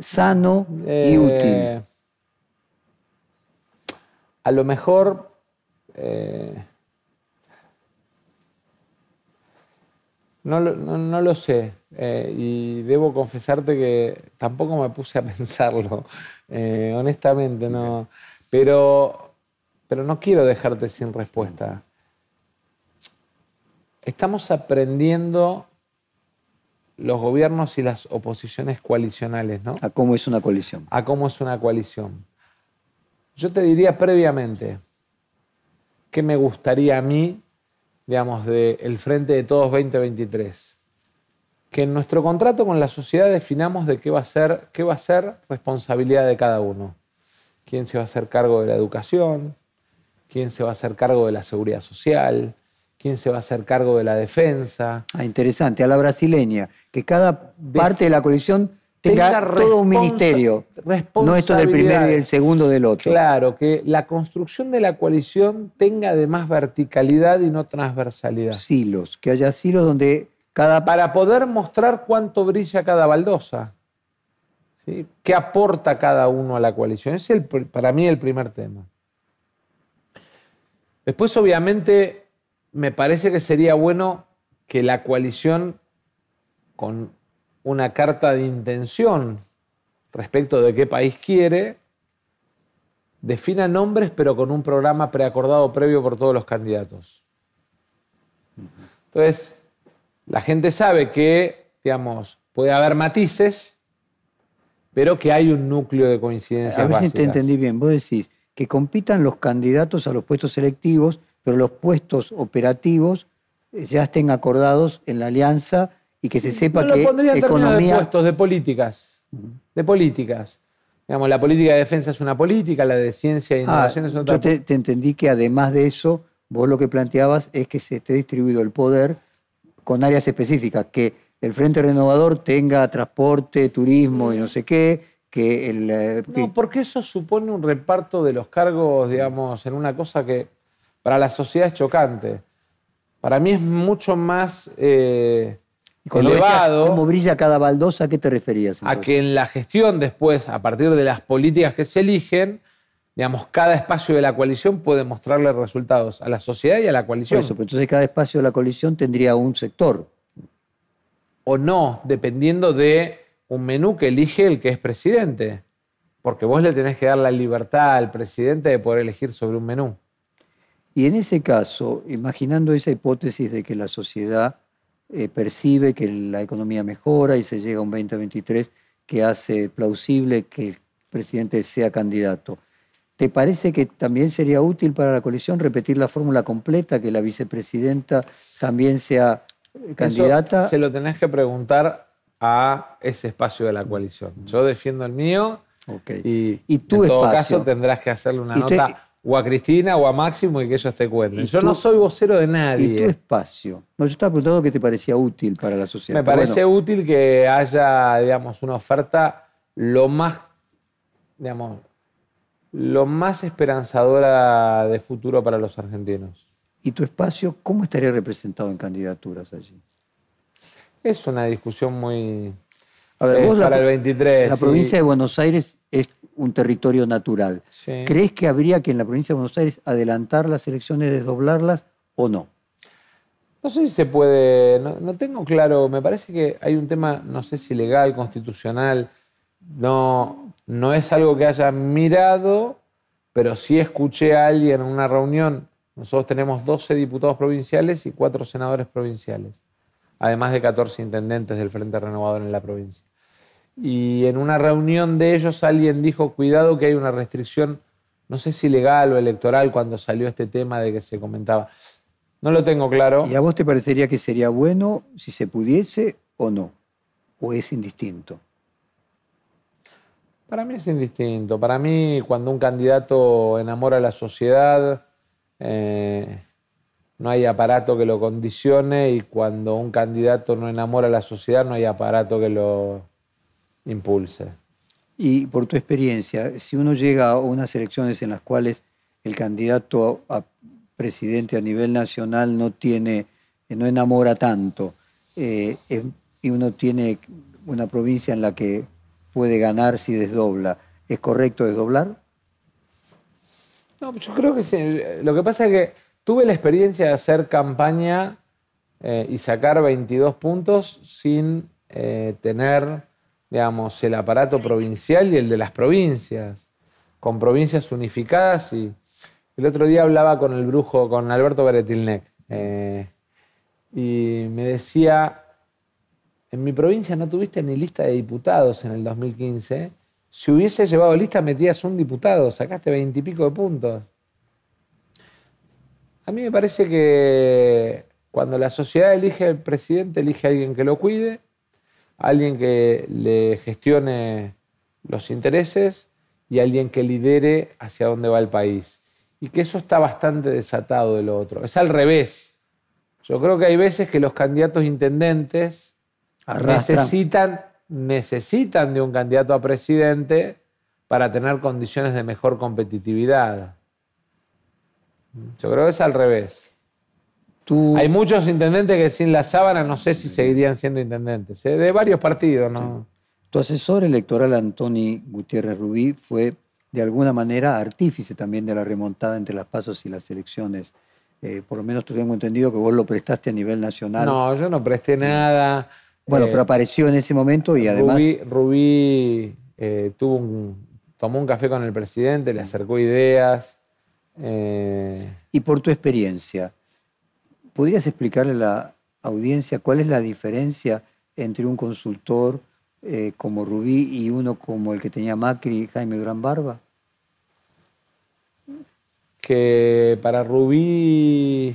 sano y Eh, útil? A lo mejor. eh, no, lo, no- no lo sé. eh, y debo confesarte que tampoco me puse a pensarlo. Eh, honestamente, no. Pero, pero no quiero dejarte sin respuesta. Estamos aprendiendo los gobiernos y las oposiciones coalicionales, ¿no? ¿A cómo es una coalición? a cómo es una coalición. Yo te diría previamente qué me gustaría a mí, digamos, del Frente de Todos 2023. Que en nuestro contrato con la sociedad definamos de qué va a ser, qué va a ser responsabilidad de cada uno. Quién se va a hacer cargo de la educación, quién se va a hacer cargo de la seguridad social, quién se va a hacer cargo de la defensa, Ah, interesante, a la brasileña, que cada parte de la coalición tenga, tenga todo un ministerio, no esto del primero y el responsabilidades. segundo del otro. Claro, que la construcción de la coalición tenga además verticalidad y no transversalidad. Silos, que haya silos donde cada Para poder mostrar cuánto brilla cada baldosa. ¿sí? ¿Qué aporta cada uno a la coalición? Ese es el para mí el primer tema. Después, obviamente, me parece que sería bueno que la coalición, con una carta de intención respecto de qué país quiere, defina nombres, pero con un programa preacordado previo por todos los candidatos. Entonces, la gente sabe que, digamos, puede haber matices, pero que hay un núcleo de coincidencias A ver si te entendí bien. Vos decís que compitan los candidatos a los puestos selectivos, pero los puestos operativos eh, ya estén acordados en la alianza y que se sepa No que lo términos de economía. puestos, de políticas. De políticas. Digamos, la política de defensa es una política, la de ciencia e Ah, innovación es otra. yo te, te entendí que además de eso, vos lo que planteabas es que se esté distribuido el poder con áreas específicas, que el Frente Renovador tenga transporte, turismo y no sé qué, que el... eh, que- No, porque eso supone un reparto de los cargos, digamos, en una cosa que para la sociedad es chocante. Para mí es mucho más eh, decías elevado cómo brilla cada baldosa, ¿a qué te referías? a que en la gestión después, a partir de las políticas que se eligen, digamos, cada espacio de la coalición puede mostrarle resultados a la sociedad y a la Por coalición. eso, pero entonces cada espacio de la coalición tendría un sector. o no, dependiendo de un menú que elige el que es presidente. Porque vos le tenés que dar la libertad al presidente de poder elegir sobre un menú. Y en ese caso, imaginando esa hipótesis de que la sociedad eh, percibe que la economía mejora y se llega a un 2023 que hace plausible que el presidente sea candidato, ¿te parece que también sería útil para la coalición repetir la fórmula completa, que la vicepresidenta también sea eh, candidata? Eso se lo tenés que preguntar a ese espacio de la coalición. Yo defiendo el mío y, ¿Y tu en todo espacio? caso tendrás que hacerle una ¿Y te- nota o a Cristina o a Máximo y que ellos te cuenten. ¿Y Yo tú- no soy vocero de ¿Y tu nadie. espacio? No, yo estaba preguntando qué te parecía útil para la sociedad. Me parece bueno, útil que haya, digamos, una oferta lo más, digamos, lo más esperanzadora de futuro para los argentinos. ¿Y tu espacio cómo estaría representado en candidaturas allí? Es una discusión muy... A ver, vos la- para el 23. La sí. provincia de Buenos Aires es un territorio natural. Sí. ¿Crees que habría que en la provincia de Buenos Aires adelantar las elecciones, desdoblarlas o no? No sé si se puede, no, no tengo claro, me parece que hay un tema, no sé si legal, constitucional, no, no es algo que haya mirado, pero sí escuché a alguien en una reunión, nosotros tenemos 12 diputados provinciales y 4 senadores provinciales, además de 14 intendentes del Frente Renovador en la provincia. Y en una reunión de ellos alguien dijo, cuidado que hay una restricción, no sé si legal o electoral, cuando salió este tema de que se comentaba. No lo tengo claro. ¿Y a vos te parecería que sería bueno si se pudiese o no? ¿O es indistinto? Para mí es indistinto. Para mí, cuando un candidato enamora a la sociedad, eh, no hay aparato que lo condicione y cuando un candidato no enamora a la sociedad, no hay aparato que lo impulse. Y por tu experiencia, si uno llega a unas elecciones en las cuales el candidato a presidente a nivel nacional no tiene, no enamora tanto, eh, y uno tiene una provincia en la que puede ganar si desdobla, ¿es correcto desdoblar? No, yo creo que sí. Lo que pasa es que tuve la experiencia de hacer campaña eh, y sacar 22 puntos sin eh, tener, digamos, el aparato provincial y el de las provincias, con provincias unificadas. Y el otro día hablaba con el brujo, con Alberto Beretilnec, eh, y me decía, en mi provincia no tuviste ni lista de diputados en el 2015. Si hubiese llevado lista, metías un diputado, sacaste veintipico de puntos. A mí me parece que cuando la sociedad elige al presidente, elige a alguien que lo cuide, alguien que le gestione los intereses y alguien que lidere hacia dónde va el país. Y que eso está bastante desatado de lo otro. Es al revés. Yo creo que hay veces que los candidatos intendentes Arrastran. necesitan, necesitan de un candidato a presidente para tener condiciones de mejor competitividad. Yo creo que es al revés. Tú, Hay muchos intendentes que sin la sábana no sé si seguirían siendo intendentes, ¿eh? de varios partidos, ¿no? tu asesor electoral, Antoni Gutiérrez Rubí, fue de alguna manera artífice también de la remontada entre las pasos y las elecciones. Eh, por lo menos tengo entendido que vos lo prestaste a nivel nacional. No, yo no presté nada. Bueno, Eh, pero apareció en ese momento y además... Rubí, Rubí, eh, tuvo un- tomó un café con el presidente, le acercó ideas. eh, Y por tu experiencia, ¿podrías explicarle a la audiencia cuál es la diferencia entre un consultor eh, como Rubí y uno como el que tenía Macri, Jaime Durán Barba? que para Rubí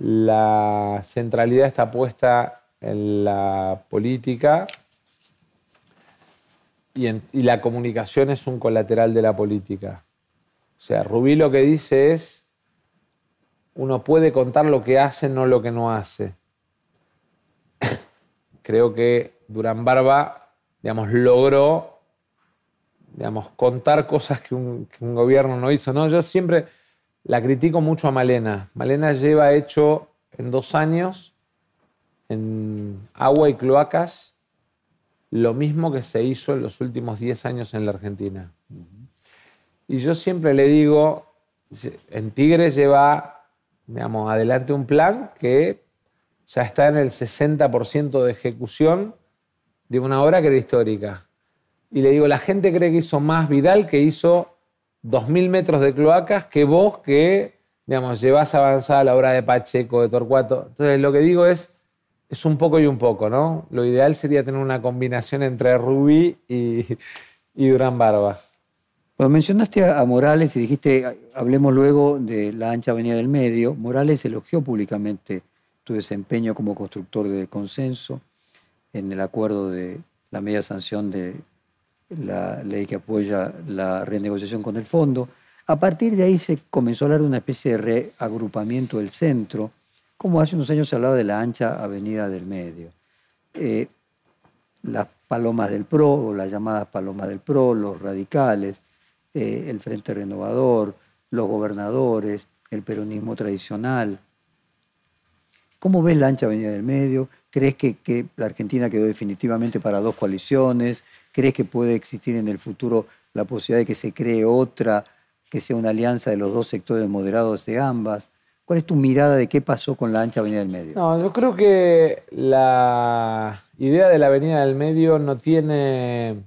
la centralidad está puesta en la política y, la comunicación es un colateral de la política. O sea, Rubí lo que dice es, uno puede contar lo que hace, no lo que no hace. Creo que Durán Barba digamos, logró digamos, contar cosas que un, que un gobierno no hizo. ¿no? Yo siempre la critico mucho a Malena. Malena lleva hecho en dos años en agua y cloacas lo mismo que se hizo en los últimos 10 años en la Argentina. Y yo siempre le digo, en Tigre lleva, digamos, adelante un plan que ya está en el 60% de ejecución de una obra que era histórica. Y le digo, la gente cree que hizo más Vidal, que hizo 2.000 metros de cloacas, que vos que, digamos, llevas avanzada la obra de Pacheco, de Torcuato. Entonces, lo que digo es, es un poco y un poco, ¿no? Lo ideal sería tener una combinación entre Rubí y, Durán Barba. Cuando mencionaste a Morales y dijiste, hablemos luego de la ancha avenida del medio, Morales elogió públicamente tu desempeño como constructor de consenso en el acuerdo de la media sanción de la ley que apoya la renegociación con el fondo. A partir de ahí se comenzó a hablar de una especie de reagrupamiento del centro, como hace unos años se hablaba de la ancha avenida del medio. Eh, las palomas del PRO, o las llamadas palomas del PRO, los radicales, eh, el Frente Renovador, los gobernadores, el peronismo tradicional. ¿Cómo ves la ancha avenida del medio? ¿Crees que, que la Argentina quedó definitivamente para dos coaliciones? ¿Crees que puede existir en el futuro la posibilidad de que se cree otra, que sea una alianza de los dos sectores moderados de ambas? ¿Cuál es tu mirada de qué pasó con la ancha Avenida del Medio? No, yo creo que la idea de la Avenida del Medio no tiene...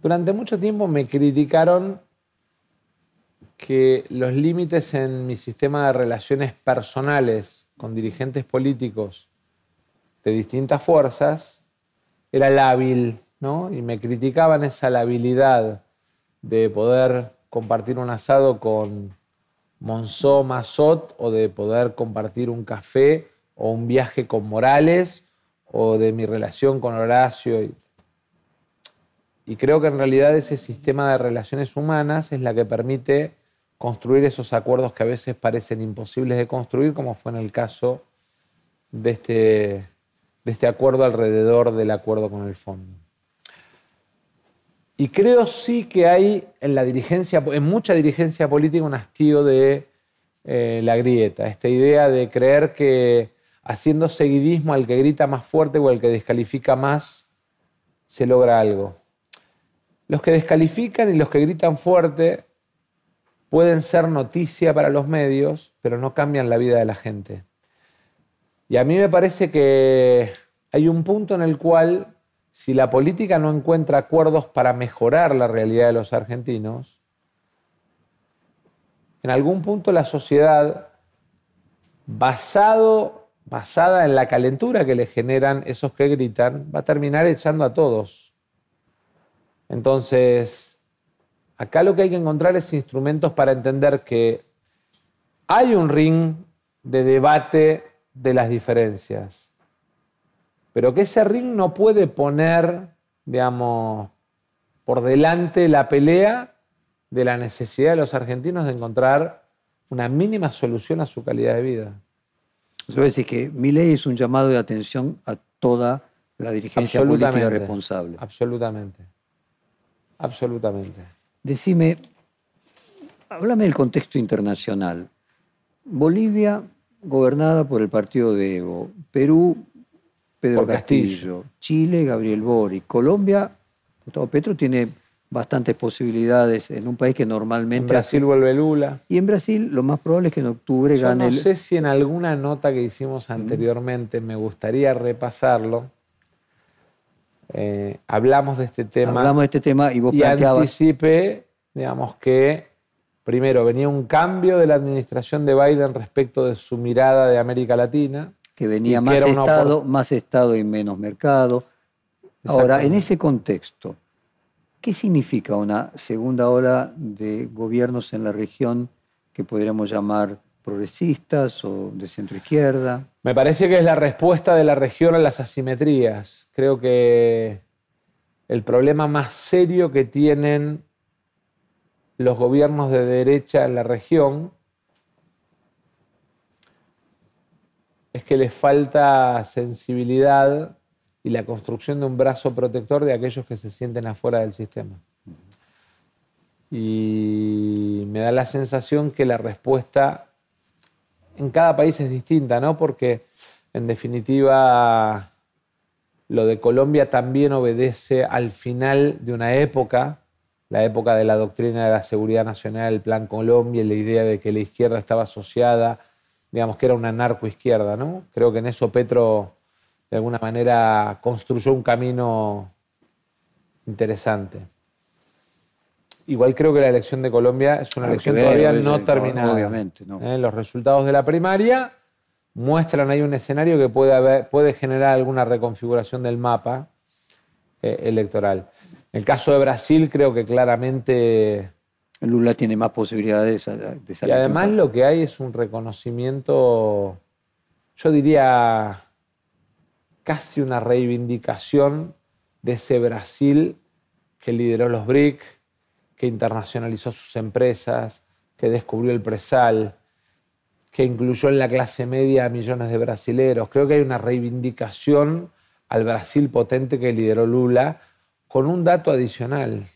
Durante mucho tiempo me criticaron que los límites en mi sistema de relaciones personales con dirigentes políticos de distintas fuerzas era lábil, ¿no? Y me criticaban esa labilidad de poder compartir un asado con Monzó Mazot o de poder compartir un café o un viaje con Morales o de mi relación con Horacio. Y, y creo que en realidad ese sistema de relaciones humanas es la que permite construir esos acuerdos que a veces parecen imposibles de construir, como fue en el caso de este de este acuerdo alrededor del acuerdo con el fondo. Y creo sí que hay en la dirigencia, en mucha dirigencia política, un hastío de eh, la grieta, esta idea de creer que haciendo seguidismo al que grita más fuerte o al que descalifica más, se logra algo. Los que descalifican y los que gritan fuerte pueden ser noticia para los medios, pero no cambian la vida de la gente. Y a mí me parece que hay un punto en el cual, si la política no encuentra acuerdos para mejorar la realidad de los argentinos, en algún punto la sociedad, basado, basada en la calentura que le generan esos que gritan, va a terminar echando a todos. Entonces, acá lo que hay que encontrar es instrumentos para entender que hay un ring de debate de las diferencias, pero que ese ring no puede poner, digamos, por delante la pelea de la necesidad de los argentinos de encontrar una mínima solución a su calidad de vida. Es decir, que mi ley es un llamado de atención a toda la dirigencia política responsable. Absolutamente. Absolutamente. Decime, háblame del contexto internacional. Bolivia gobernada por el partido de Evo, Perú, Pedro Castillo. Chile, Gabriel Boric, Colombia, Gustavo Petro tiene bastantes posibilidades en un país que normalmente... En Brasil vuelve Lula. Y en Brasil lo más probable es que en octubre Yo gane... No sé si en alguna nota que hicimos anteriormente, me gustaría repasarlo, eh, hablamos de este tema. Hablamos de este tema y vos y anticipé, digamos que primero venía un cambio de la administración de Biden respecto de su mirada de América Latina. Que venía más Estado, más Estado y menos mercado. Ahora, en ese contexto, ¿qué significa una segunda ola de gobiernos en la región que podríamos llamar progresistas o de centro izquierda? Me parece que es la respuesta de la región a las asimetrías. Creo que el problema más serio que tienen los gobiernos de derecha en la región es que les falta sensibilidad y la construcción de un brazo protector de aquellos que se sienten afuera del sistema. Y me da la sensación que la respuesta en cada país es distinta, ¿no? Porque en definitiva lo de Colombia también obedece al final de una época, la época de la doctrina de la seguridad nacional, el Plan Colombia, la idea de que la izquierda estaba asociada, digamos que era una narcoizquierda, ¿no? Creo que en eso Petro de alguna manera construyó un camino interesante. Igual creo que la elección de Colombia es una elección todavía no terminada. Obviamente, no. ¿Eh? Los resultados de la primaria muestran ahí un escenario que puede, haber, puede generar alguna reconfiguración del mapa eh, electoral. En el caso de Brasil, creo que claramente. Lula tiene más posibilidades de salir. Y además, lo que hay es un reconocimiento, yo diría, casi una reivindicación de ese Brasil que lideró los BRIC, que internacionalizó sus empresas, que descubrió el presal, que incluyó en la clase media a millones de brasileros. Creo que hay una reivindicación al Brasil potente que lideró Lula, con un dato adicional,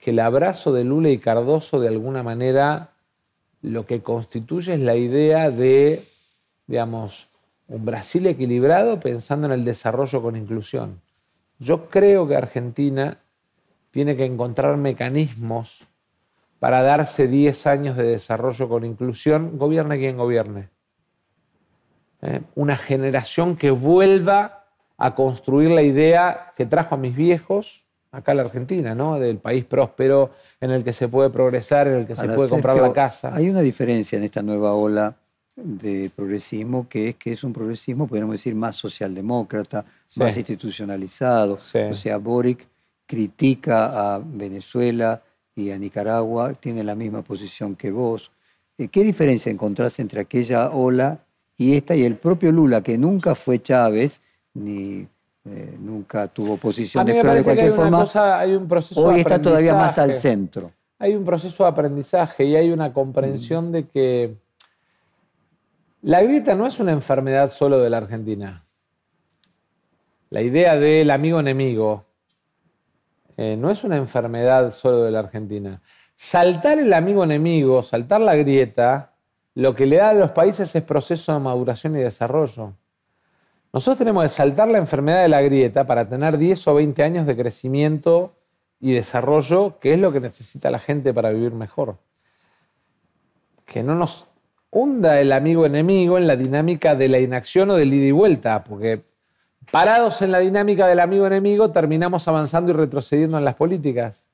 que el abrazo de Lula y Cardoso de alguna manera lo que constituye es la idea de, digamos, un Brasil equilibrado pensando en el desarrollo con inclusión. Yo creo que Argentina tiene que encontrar mecanismos para darse 10 años de desarrollo con inclusión, gobierne quien gobierne. ¿Eh? Una generación que vuelva a construir la idea que trajo a mis viejos acá en la Argentina, ¿no? del país próspero en el que se puede progresar, en el que se puede comprar la casa. Hay una diferencia en esta nueva ola de progresismo que es que es un progresismo, podríamos decir, más socialdemócrata, más institucionalizado. O sea, Boric critica a Venezuela, y a Nicaragua tiene la misma posición que vos. Eh, ¿Qué diferencia encontrás entre aquella ola y esta y el propio Lula, que nunca fue Chávez, ni eh, nunca tuvo posiciones, pero de cualquier forma, hay un proceso hoy está todavía más al centro? Hay un proceso de aprendizaje y hay una comprensión de que la grieta no es una enfermedad solo de la Argentina. La idea del amigo enemigo, eh, no es una enfermedad solo de la Argentina. Saltar el amigo enemigo, saltar la grieta, lo que le da a los países es proceso de maduración y desarrollo. Nosotros tenemos que saltar la enfermedad de la grieta para tener 10 o 20 años de crecimiento y desarrollo, que es lo que necesita la gente para vivir mejor. Que no nos hunda el amigo enemigo en la dinámica de la inacción o del ida y vuelta, porque parados en la dinámica del amigo-enemigo, terminamos avanzando y retrocediendo en las políticas.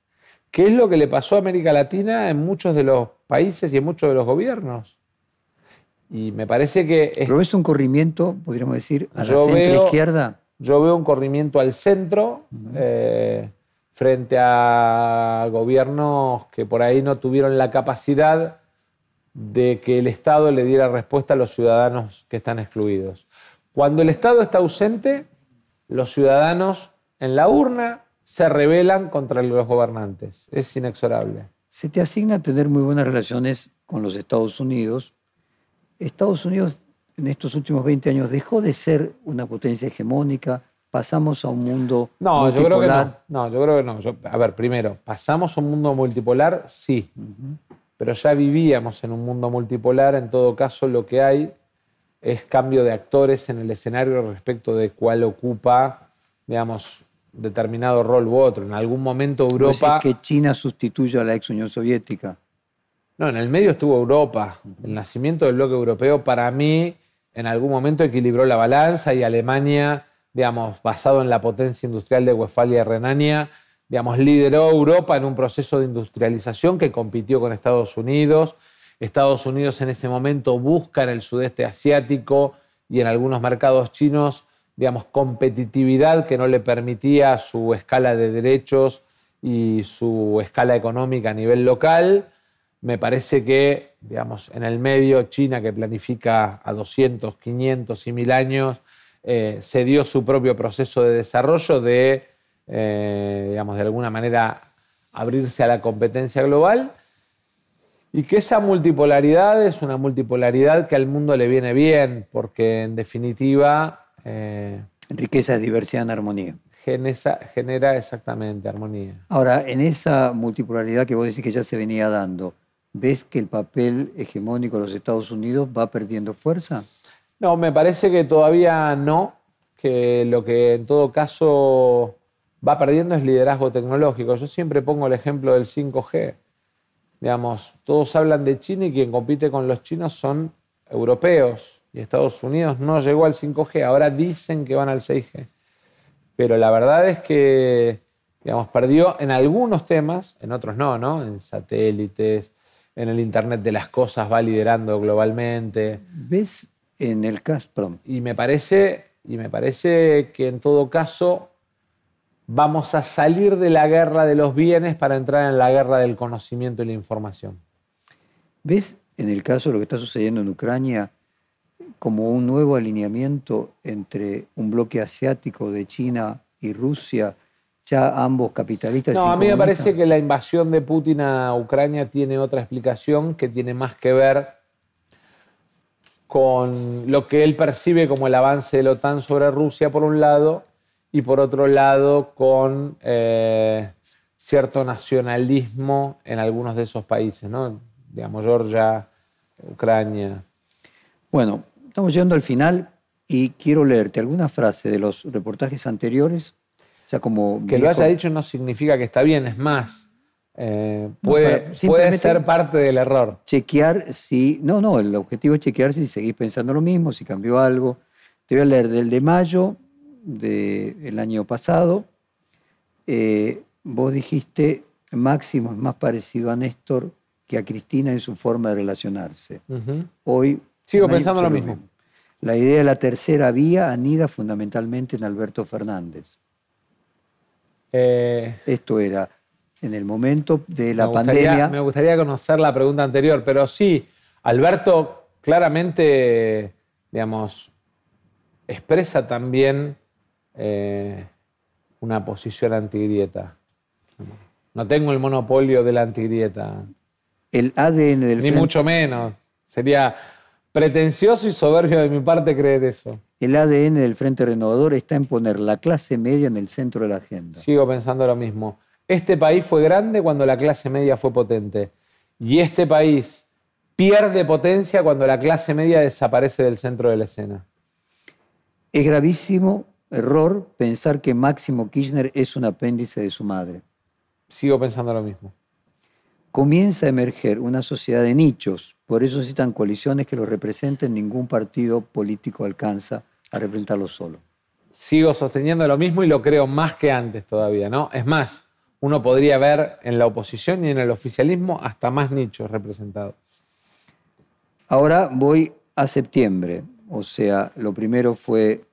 ¿Qué es lo que le pasó a América Latina en muchos de los países y en muchos de los gobiernos? Y me parece que... ¿Pero es un corrimiento, podríamos decir, a la centro-izquierda? Yo veo un corrimiento al centro eh, frente a gobiernos que por ahí no tuvieron la capacidad de que el Estado le diera respuesta a los ciudadanos que están excluidos. Cuando el Estado está ausente, los ciudadanos en la urna se rebelan contra los gobernantes. Es inexorable. Se te asigna tener muy buenas relaciones con los Estados Unidos. Estados Unidos en estos últimos 20 años dejó de ser una potencia hegemónica, pasamos a un mundo no, multipolar. Yo creo que no. no, yo creo que no. a ver, primero, pasamos a un mundo multipolar, sí, pero ya vivíamos en un mundo multipolar, en todo caso lo que hay es cambio de actores en el escenario respecto de cuál ocupa, digamos, determinado rol u otro. En algún momento Europa... es que China sustituye a la ex Unión Soviética? No, en el medio estuvo Europa. El nacimiento del bloque europeo para mí en algún momento equilibró la balanza y Alemania, digamos, basado en la potencia industrial de Westfalia y Renania, digamos, lideró Europa en un proceso de industrialización que compitió con Estados Unidos Estados Unidos en ese momento busca en el sudeste asiático y en algunos mercados chinos, digamos, competitividad que no le permitía su escala de derechos y su escala económica a nivel local. Me parece que, digamos, en el medio, China, que planifica a 200, 500 y 1000 años, eh, se dio su propio proceso de desarrollo de, eh, digamos, de alguna manera abrirse a la competencia global y que esa multipolaridad es una multipolaridad que al mundo le viene bien, porque en definitiva... Eh, Riqueza, diversidad en armonía. genesa- genera exactamente armonía. Ahora, en esa multipolaridad que vos decís que ya se venía dando, ¿ves que el papel hegemónico de los Estados Unidos va perdiendo fuerza? No, me parece que todavía no, que lo que en todo caso va perdiendo es liderazgo tecnológico. Yo siempre pongo el ejemplo del 5G. Digamos, todos hablan de China y quien compite con los chinos son europeos y Estados Unidos no llegó al 5G. Ahora dicen que van al 6G. Pero la verdad es que, digamos, perdió en algunos temas, en otros no, ¿no? En satélites, en el Internet de las cosas va liderando globalmente. ¿Ves en el caso, perdón, Y me parece, y me parece que en todo caso vamos a salir de la guerra de los bienes para entrar en la guerra del conocimiento y la información. ¿ves en el caso de lo que está sucediendo en Ucrania como un nuevo alineamiento entre un bloque asiático de China y Rusia, ya ambos capitalistas? No, y a mí me parece que la invasión de Putin a Ucrania tiene otra explicación que tiene más que ver con lo que él percibe como el avance de la OTAN sobre Rusia, por un lado, y por otro lado con eh, cierto nacionalismo en algunos de esos países, ¿no? Digamos, Georgia, Ucrania. Bueno, estamos llegando al final y quiero leerte alguna frase de los reportajes anteriores, como Que lo haya dicho no significa que está bien, es más, eh, puede, ser parte del error. chequear si, no, no, el objetivo es chequear si seguís pensando lo mismo, si cambió algo. Te voy a leer del de mayo del año pasado. Eh, vos dijiste, Máximo es más parecido a Néstor que a Cristina en su forma de relacionarse. Hoy... Sigo pensando lo sobre mismo. La idea de la tercera vía anida fundamentalmente en Alberto Fernández. Eh, Esto era en el momento de la me gustaría- pandemia. Me gustaría conocer la pregunta anterior, pero sí, Alberto claramente, digamos, expresa también eh, una posición antigrieta. No tengo el monopolio de la antigrieta, El ADN del ni Frente- mucho menos. Sería pretencioso y soberbio de mi parte creer eso. El ADN del Frente Renovador está en poner la clase media en el centro de la agenda. Sigo pensando lo mismo. Este país fue grande cuando la clase media fue potente. Y este país pierde potencia cuando la clase media desaparece del centro de la escena. Es gravísimo error pensar que Máximo Kirchner es un apéndice de su madre. Sigo pensando lo mismo. Comienza a emerger una sociedad de nichos, por eso necesitan coaliciones que lo representen, ningún partido político alcanza a representarlo solo. Sigo sosteniendo lo mismo y lo creo más que antes todavía, ¿no? Es más, uno podría ver en la oposición y en el oficialismo hasta más nichos representados. Ahora voy a septiembre, o sea, lo primero fue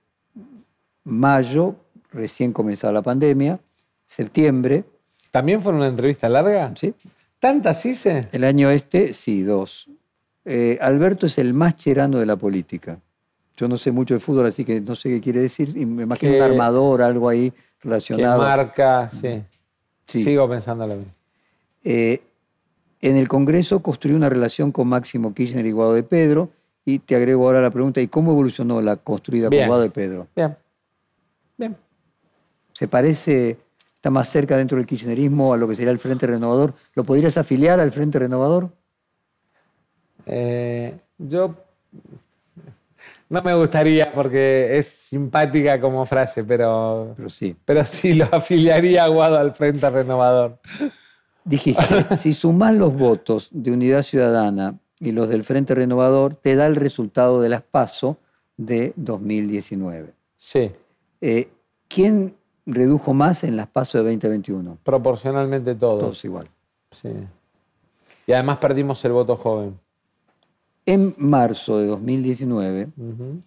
mayo, recién comenzaba la pandemia, septiembre, ¿También fue una entrevista larga? ¿sí? ¿Tantas hice? El año este, sí, dos. Eh, Alberto es el más cherano de la política. Yo no sé mucho de fútbol, así que no sé qué quiere decir. Y me imagino Que- un armador, algo ahí relacionado. marca, sí. Sí. Sigo pensando lo mismo. Eh, en el Congreso construyó una relación con Máximo Kirchner y Guado de Pedro. Y te agrego ahora la pregunta, ¿y cómo evolucionó la construida Bien. con Guado de Pedro? Bien. Bien. ¿Se parece, está más cerca dentro del kirchnerismo a lo que sería el Frente Renovador? ¿Lo podrías afiliar al Frente Renovador? Eh, yo no me gustaría porque es simpática como frase, pero, Pero sí. pero sí lo afiliaría a Guado al Frente Renovador. Dijiste, si sumás los votos de Unidad Ciudadana y los del Frente Renovador, te da el resultado de las PASO de 2019. Sí, Eh, ¿Quién redujo más en las PASO de 2021? proporcionalmente todos. Todos igual. Sí. Y además perdimos el voto joven. En marzo de 2019, Ujú.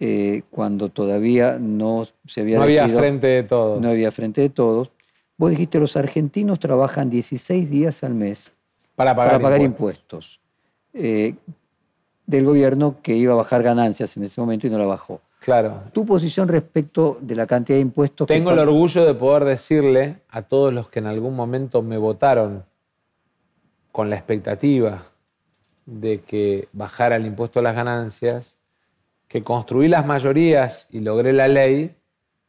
eh, cuando todavía no se había No había frente de todos. no había frente de todos, vos dijiste los argentinos trabajan 16 días al mes para pagar, para pagar impuestos. impuestos eh, del gobierno que iba a bajar ganancias en ese momento y no la bajó. Claro. Tu posición respecto de la cantidad de impuestos que Tengo el orgullo de poder decirle a todos los que en algún momento me votaron con la expectativa de que bajara el impuesto a las ganancias, que construí las mayorías y logré la ley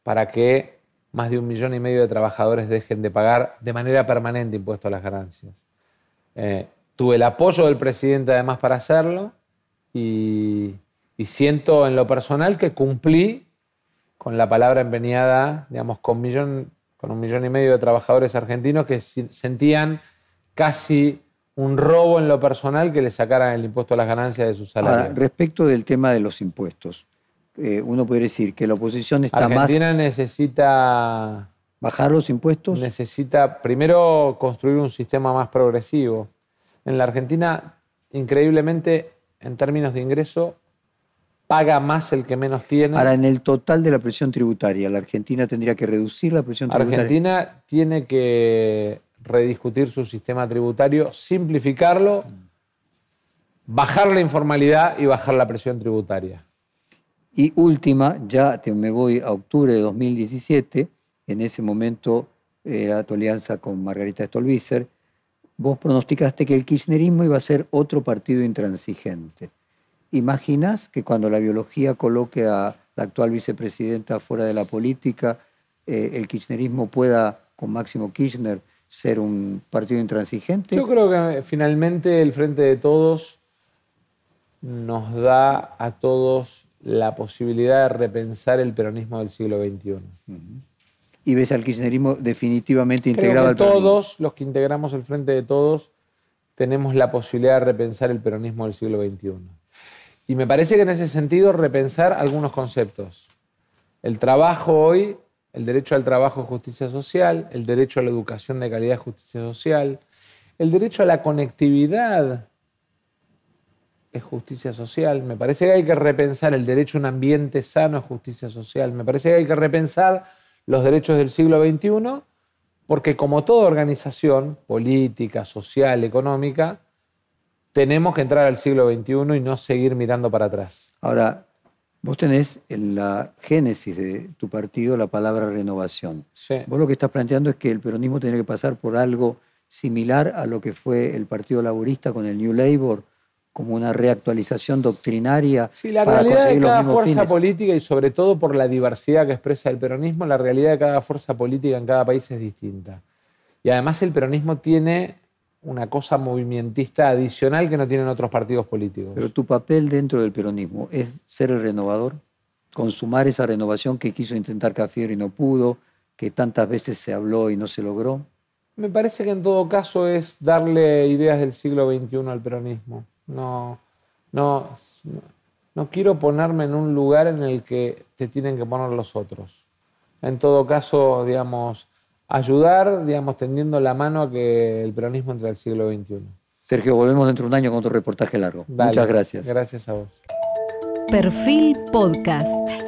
para que más de un millón y medio de trabajadores dejen de pagar de manera permanente impuestos a las ganancias. Eh, tuve el apoyo del presidente además para hacerlo y, y siento en lo personal que cumplí con la palabra empeñada, digamos, con, millón, con un millón y medio de trabajadores argentinos que sentían casi un robo en lo personal que le sacaran el impuesto a las ganancias de sus salarios. respecto del tema de los impuestos, eh, uno puede decir que la oposición está Argentina necesita... ¿Bajar los impuestos? Necesita primero construir un sistema más progresivo. En la Argentina, increíblemente, en términos de ingreso, paga más el que menos tiene. Ahora, en el total de la presión tributaria, ¿la Argentina tendría que reducir la presión tributaria? Argentina tiene que rediscutir su sistema tributario, simplificarlo, bajar la informalidad y bajar la presión tributaria. Y última, ya me voy a octubre de 2017, en ese momento era tu alianza con Margarita Stolbizer, vos pronosticaste que el kirchnerismo iba a ser otro partido intransigente. ¿Imaginas que cuando la biología coloque a la actual vicepresidenta fuera de la política, eh, el kirchnerismo pueda, con Máximo Kirchner, ser un partido intransigente? Yo creo que finalmente el Frente de Todos nos da a todos la posibilidad de repensar el peronismo del siglo XXI. ¿Y ves al kirchnerismo definitivamente integrado al peronismo? Todos los que integramos el Frente de Todos tenemos la posibilidad de repensar el peronismo del siglo XXI. Y me parece que en ese sentido repensar algunos conceptos. El trabajo hoy el derecho al trabajo justicia social, el derecho a la educación de calidad justicia social, el derecho a la conectividad es justicia social. Me parece que hay que repensar el derecho a un ambiente sano es justicia social. Me parece que hay que repensar los derechos del siglo XXI porque como toda organización política, social, económica, tenemos que entrar al siglo XXI y no seguir mirando para atrás. Ahora, Vos tenés en la génesis de tu partido la palabra renovación. Vos lo que estás planteando es que el peronismo tiene que pasar por algo similar a lo que fue el Partido Laborista con el New Labour, como una reactualización doctrinaria. Sí, la realidad de cada fuerza política y sobre todo por la diversidad que expresa el peronismo, la realidad de cada fuerza política en cada país es distinta. Y además el peronismo tiene una cosa movimentista adicional que no tienen otros partidos políticos. Pero tu papel dentro del peronismo es ser el renovador, consumar esa renovación que quiso intentar Cafiero y no pudo, que tantas veces se habló y no se logró. Me parece que en todo caso es darle ideas del siglo XXI al peronismo. No, no, no quiero ponerme en un lugar en el que te tienen que poner los otros. En todo caso, digamos, ayudar, digamos, tendiendo la mano a que el peronismo entre al siglo XXI. Sergio, volvemos dentro de un año con otro reportaje largo. Muchas gracias. Gracias a vos. Perfil Podcast.